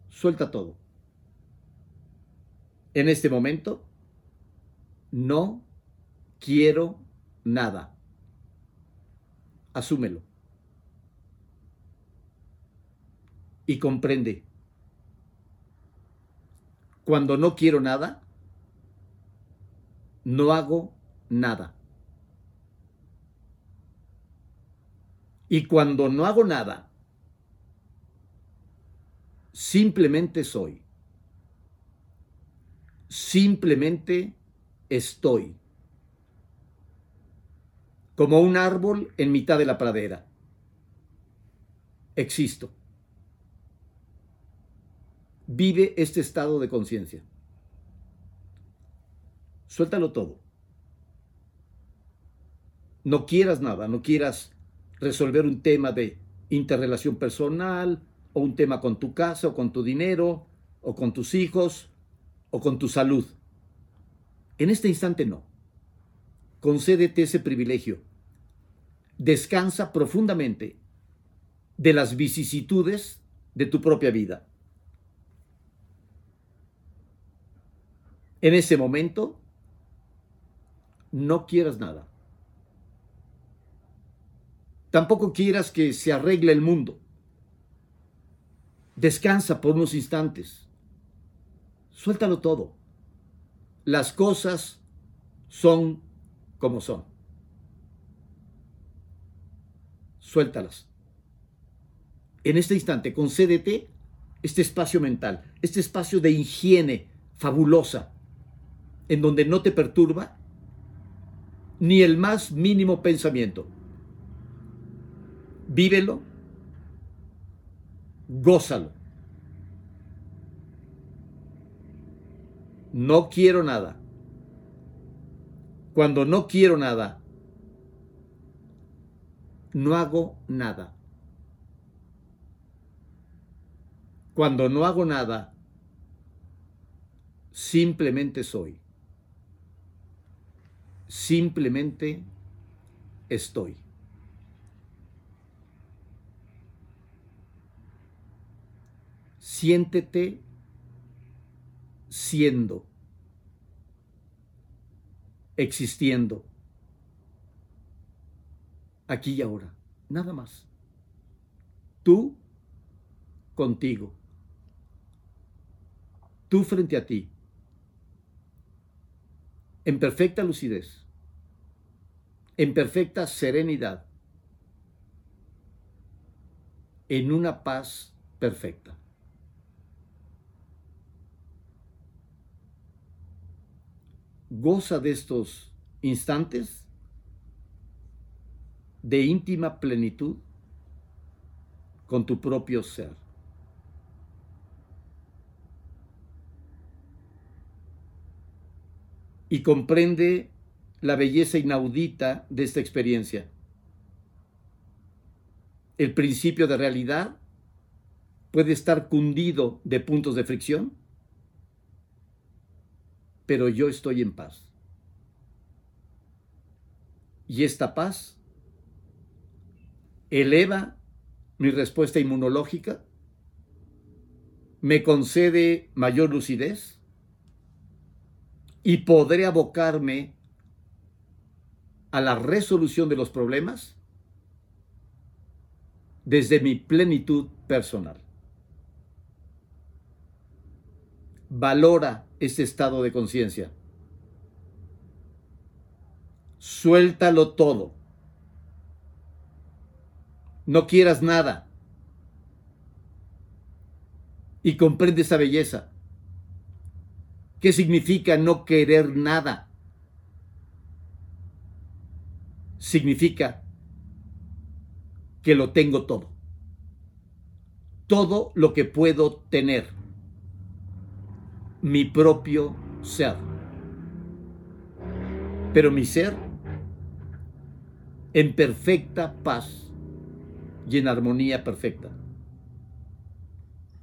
Suelta todo. En este momento, no quiero nada. Asúmelo. y comprende. Cuando no quiero nada, no hago nada. Y cuando no hago nada, simplemente soy. Simplemente estoy. Como un árbol en mitad de la pradera. Existo. Vive este estado de conciencia. Suéltalo todo. No quieras nada, no quieras resolver un tema de interrelación personal o un tema con tu casa o con tu dinero o con tus hijos o con tu salud. En este instante no. Concédete ese privilegio. Descansa profundamente de las vicisitudes de tu propia vida. En ese momento, no quieras nada. Tampoco quieras que se arregle el mundo. Descansa por unos instantes. Suéltalo todo. Las cosas son como son. Suéltalas. En este instante, concédete este espacio mental, este espacio de higiene fabulosa, en donde no te perturba ni el más mínimo pensamiento. Vívelo, gózalo. No quiero nada. Cuando no quiero nada, no hago nada. Cuando no hago nada, simplemente soy simplemente estoy. Siéntete siendo, existiendo, aquí y ahora, nada más. Tú contigo, tú frente a ti en perfecta lucidez, en perfecta serenidad, en una paz perfecta. Goza de estos instantes de íntima plenitud con tu propio ser. y comprende la belleza inaudita de esta experiencia. El principio de realidad puede estar cundido de puntos de fricción, pero yo estoy en paz. Y esta paz eleva mi respuesta inmunológica, me concede mayor lucidez, y podré abocarme a la resolución de los problemas desde mi plenitud personal. Valora este estado de conciencia. Suéltalo todo. No quieras nada. Y comprende esa belleza. ¿Qué significa no querer nada? Significa que lo tengo todo. Todo lo que puedo tener. Mi propio ser. Pero mi ser en perfecta paz y en armonía perfecta.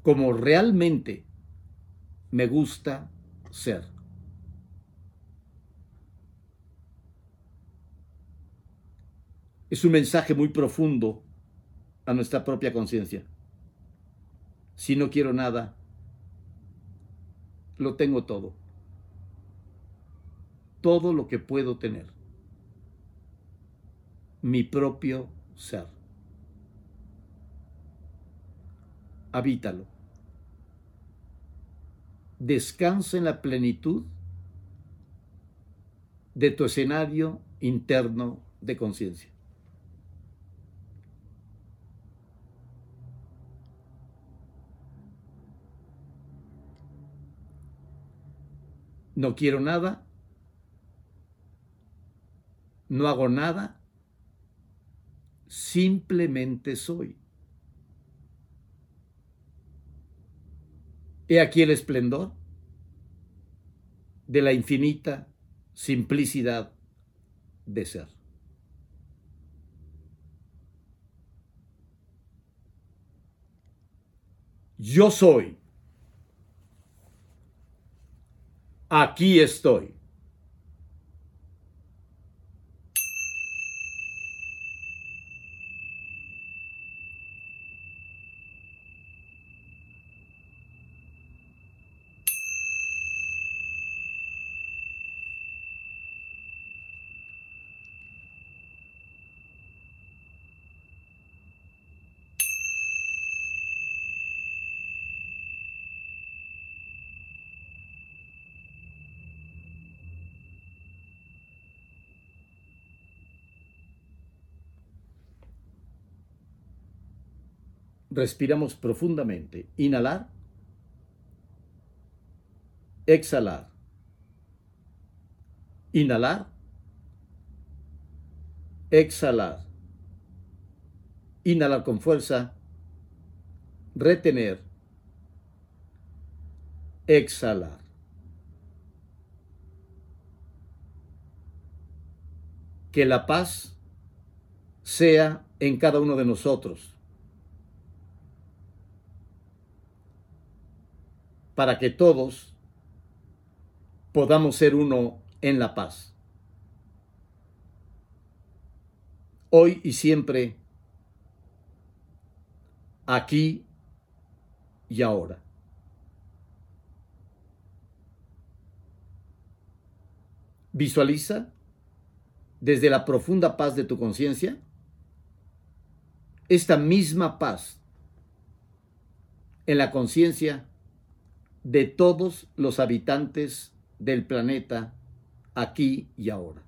Como realmente me gusta ser. Es un mensaje muy profundo a nuestra propia conciencia. Si no quiero nada, lo tengo todo. Todo lo que puedo tener. Mi propio ser. habítalo. Descansa en la plenitud de tu escenario interno de conciencia. No quiero nada, no hago nada, simplemente soy. He aquí el esplendor de la infinita simplicidad de ser. Yo soy. Aquí estoy. Respiramos profundamente. Inhalar. Exhalar. Inhalar. Exhalar. Inhalar con fuerza. Retener. Exhalar. Que la paz sea en cada uno de nosotros para que todos podamos ser uno en la paz. Hoy y siempre, aquí y ahora. Visualiza desde la profunda paz de tu conciencia esta misma paz en la conciencia de todos los habitantes del planeta aquí y ahora.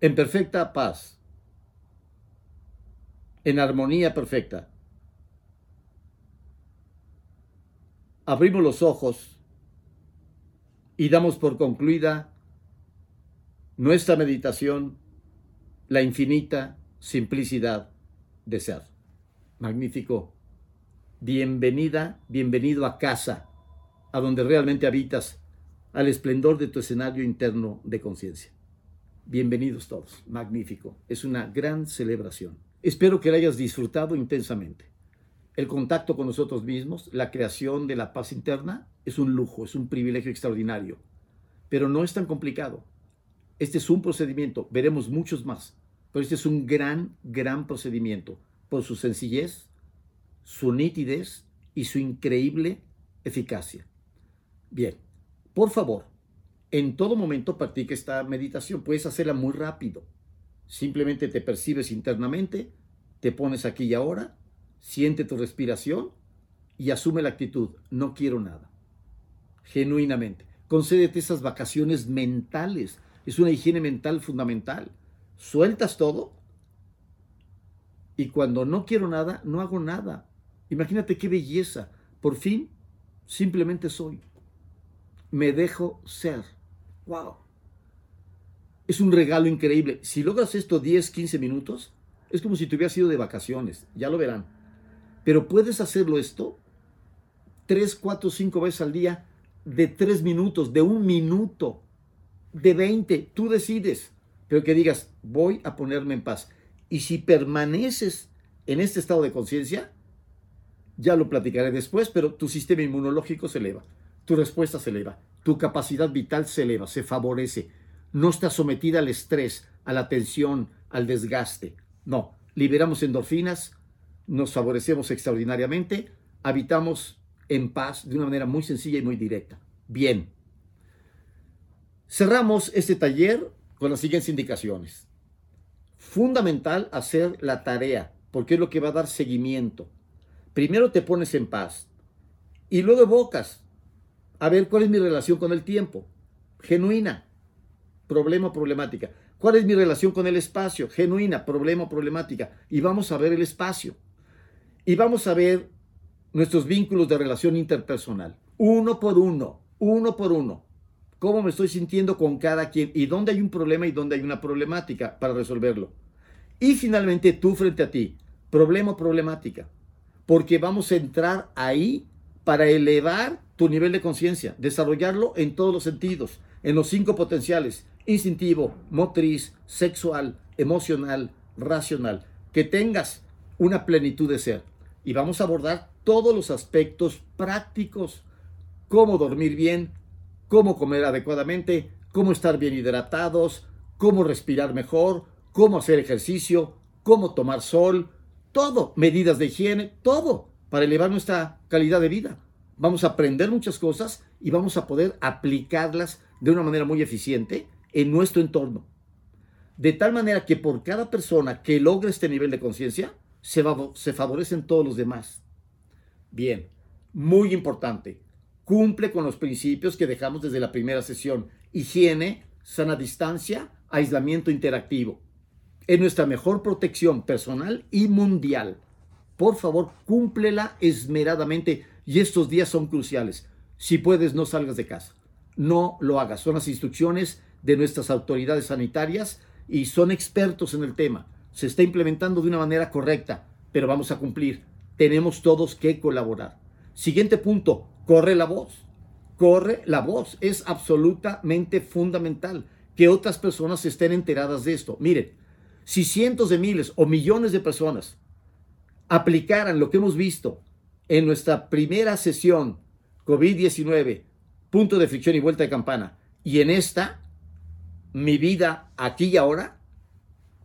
En perfecta paz, en armonía perfecta. Abrimos los ojos y damos por concluida nuestra meditación la infinita simplicidad de ser. Magnífico. Bienvenida, bienvenido a casa, a donde realmente habitas, al esplendor de tu escenario interno de conciencia. Bienvenidos todos. Magnífico. Es una gran celebración. Espero que la hayas disfrutado intensamente. El contacto con nosotros mismos, la creación de la paz interna, es un lujo, es un privilegio extraordinario. Pero no es tan complicado. Este es un procedimiento, veremos muchos más, pero este es un gran, gran procedimiento por su sencillez, su nitidez y su increíble eficacia. Bien, por favor, en todo momento practica esta meditación. Puedes hacerla muy rápido. Simplemente te percibes internamente, te pones aquí y ahora, siente tu respiración y asume la actitud. No quiero nada. Genuinamente. Concédete esas vacaciones mentales es una higiene mental fundamental. Sueltas todo y cuando no quiero nada, no hago nada. Imagínate qué belleza. Por fin, simplemente soy. Me dejo ser. ¡Wow! Es un regalo increíble. Si logras esto 10, 15 minutos, es como si te hubieras ido de vacaciones. Ya lo verán. Pero puedes hacerlo esto 3, 4, 5 veces al día de 3 minutos, de un minuto de 20, tú decides, pero que digas, voy a ponerme en paz. Y si permaneces en este estado de conciencia, ya lo platicaré después, pero tu sistema inmunológico se eleva, tu respuesta se eleva, tu capacidad vital se eleva, se favorece, no estás sometida al estrés, a la tensión, al desgaste. No, liberamos endorfinas, nos favorecemos extraordinariamente, habitamos en paz de una manera muy sencilla y muy directa. Bien, Cerramos este taller con las siguientes indicaciones. Fundamental hacer la tarea, porque es lo que va a dar seguimiento. Primero te pones en paz y luego evocas a ver cuál es mi relación con el tiempo. Genuina, problema, problemática. ¿Cuál es mi relación con el espacio? Genuina, problema, problemática. Y vamos a ver el espacio. Y vamos a ver nuestros vínculos de relación interpersonal. Uno por uno, uno por uno. Cómo me estoy sintiendo con cada quien y dónde hay un problema y dónde hay una problemática para resolverlo. Y finalmente tú frente a ti, problema problemática. Porque vamos a entrar ahí para elevar tu nivel de conciencia, desarrollarlo en todos los sentidos, en los cinco potenciales, instintivo, motriz, sexual, emocional, racional, que tengas una plenitud de ser. Y vamos a abordar todos los aspectos prácticos, cómo dormir bien, cómo comer adecuadamente, cómo estar bien hidratados, cómo respirar mejor, cómo hacer ejercicio, cómo tomar sol, todo, medidas de higiene, todo, para elevar nuestra calidad de vida. Vamos a aprender muchas cosas y vamos a poder aplicarlas de una manera muy eficiente en nuestro entorno. De tal manera que por cada persona que logre este nivel de conciencia, se, se favorecen todos los demás. Bien, muy importante, cumple con los principios que dejamos desde la primera sesión. Higiene, sana distancia, aislamiento interactivo. Es nuestra mejor protección personal y mundial. Por favor, cúmplela esmeradamente y estos días son cruciales. Si puedes, no salgas de casa. No lo hagas. Son las instrucciones de nuestras autoridades sanitarias y son expertos en el tema. Se está implementando de una manera correcta, pero vamos a cumplir. Tenemos todos que colaborar. Siguiente punto, corre la voz. Corre la voz. Es absolutamente fundamental que otras personas estén enteradas de esto. Miren, si cientos de miles o millones de personas aplicaran lo que hemos visto en nuestra primera sesión COVID-19, punto de fricción y vuelta de campana, y en esta, mi vida aquí y ahora,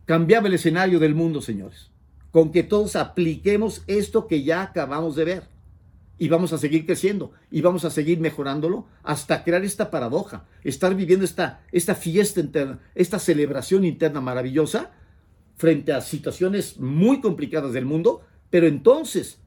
cambiaba el escenario del mundo, señores. Con que todos apliquemos esto que ya acabamos de ver. Y vamos a seguir creciendo y vamos a seguir mejorándolo hasta crear esta paradoja, estar viviendo esta, esta fiesta interna, esta celebración interna maravillosa frente a situaciones muy complicadas del mundo, pero entonces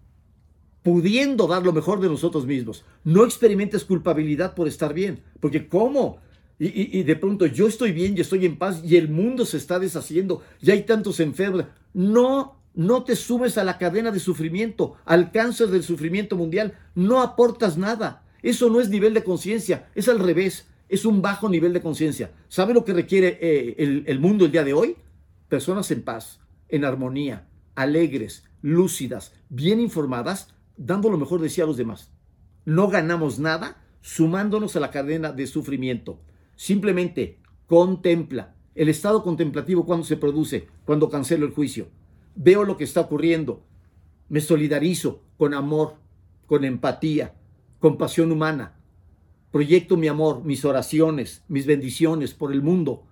pudiendo dar lo mejor de nosotros mismos. No experimentes culpabilidad por estar bien, porque ¿cómo? Y, de pronto yo estoy bien y estoy en paz y el mundo se está deshaciendo, y hay tantos enfermos. No, no te subes a la cadena de sufrimiento, al cáncer del sufrimiento mundial, no aportas nada. Eso no es nivel de conciencia, es al revés, es un bajo nivel de conciencia. ¿Sabe lo que requiere eh, el, el mundo el día de hoy? Personas en paz, en armonía, alegres, lúcidas, bien informadas, dando lo mejor de sí a los demás. No ganamos nada sumándonos a la cadena de sufrimiento. Simplemente contempla. El estado contemplativo cuando se produce, cuando cancelo el juicio. Veo lo que está ocurriendo. Me solidarizo con amor, con empatía, con pasión humana. Proyecto mi amor, mis oraciones, mis bendiciones por el mundo,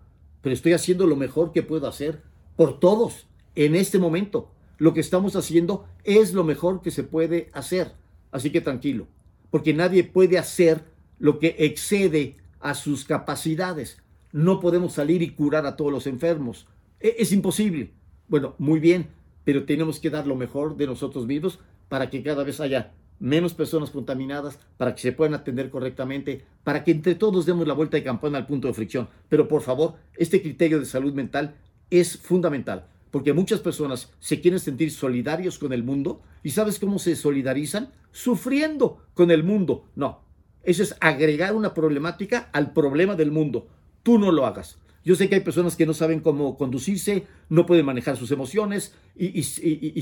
pero estoy haciendo lo mejor que puedo hacer por todos en este momento lo que estamos haciendo es lo mejor que se puede hacer. Así que tranquilo, porque nadie puede hacer lo que excede a sus capacidades. No podemos salir y curar a todos los enfermos. E, es, imposible. Bueno, muy bien, pero tenemos que dar lo mejor de nosotros mismos para que cada vez haya menos personas contaminadas, para que se puedan atender correctamente, para que entre todos demos la vuelta de campana al punto de fricción. Pero por favor, este criterio de salud mental es fundamental porque muchas personas se quieren sentir solidarios con el mundo y ¿sabes cómo se solidarizan? Sufriendo con el mundo. No, eso es agregar una problemática al problema del mundo. Tú no lo hagas. Yo sé que hay personas que no saben cómo conducirse, no pueden manejar sus emociones y,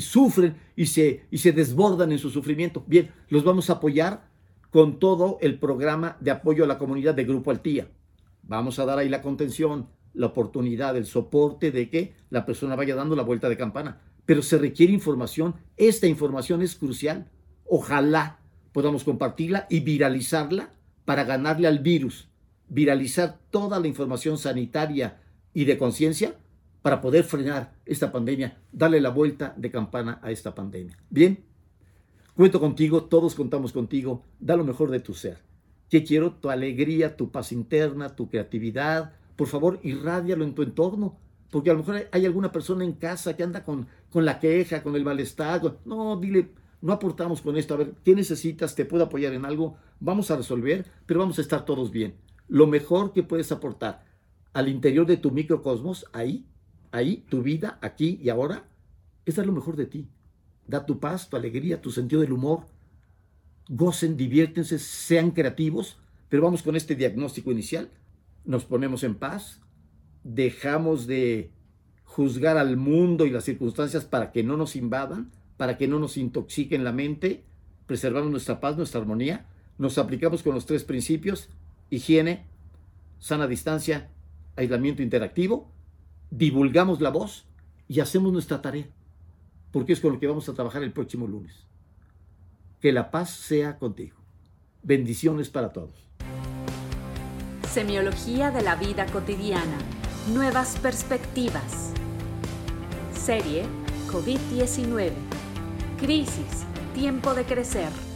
sufren y se, desbordan en su sufrimiento. Bien, los vamos a apoyar con todo el programa de apoyo a la comunidad de Grupo Altía. Vamos a dar ahí la contención, la oportunidad, el soporte de que la persona vaya dando la vuelta de campana. Pero se requiere información. Esta información es crucial. Ojalá podamos compartirla y viralizarla para ganarle al virus. Viralizar toda la información sanitaria y de conciencia para poder frenar esta pandemia, darle la vuelta de campana a esta pandemia. Bien, cuento contigo, todos contamos contigo, da lo mejor de tu ser. ¿Qué quiero? Tu alegría, tu paz interna, tu creatividad. Por favor, irradialo en tu entorno. Porque a lo mejor hay alguna persona en casa que anda con, con la queja, con el malestar. No, dile, no aportamos con esto. A ver, ¿qué necesitas? ¿Te puedo apoyar en algo? Vamos a resolver, pero vamos a estar todos bien. Lo mejor que puedes aportar al interior de tu microcosmos, ahí, ahí, tu vida, aquí y ahora, es dar lo mejor de ti. Da tu paz, tu alegría, tu sentido del humor. Gocen, diviértense, sean creativos, pero vamos con este diagnóstico inicial. Nos ponemos en paz, dejamos de juzgar al mundo y las circunstancias para que no nos invadan, para que no nos intoxiquen la mente, preservamos nuestra paz, nuestra armonía, nos aplicamos con los tres principios, higiene, sana distancia, aislamiento interactivo, divulgamos la voz y hacemos nuestra tarea, porque es con lo que vamos a trabajar el próximo lunes. Que la paz sea contigo. Bendiciones para todos. Semiología de la vida cotidiana Nuevas perspectivas. Serie COVID-19. Crisis. Tiempo de crecer.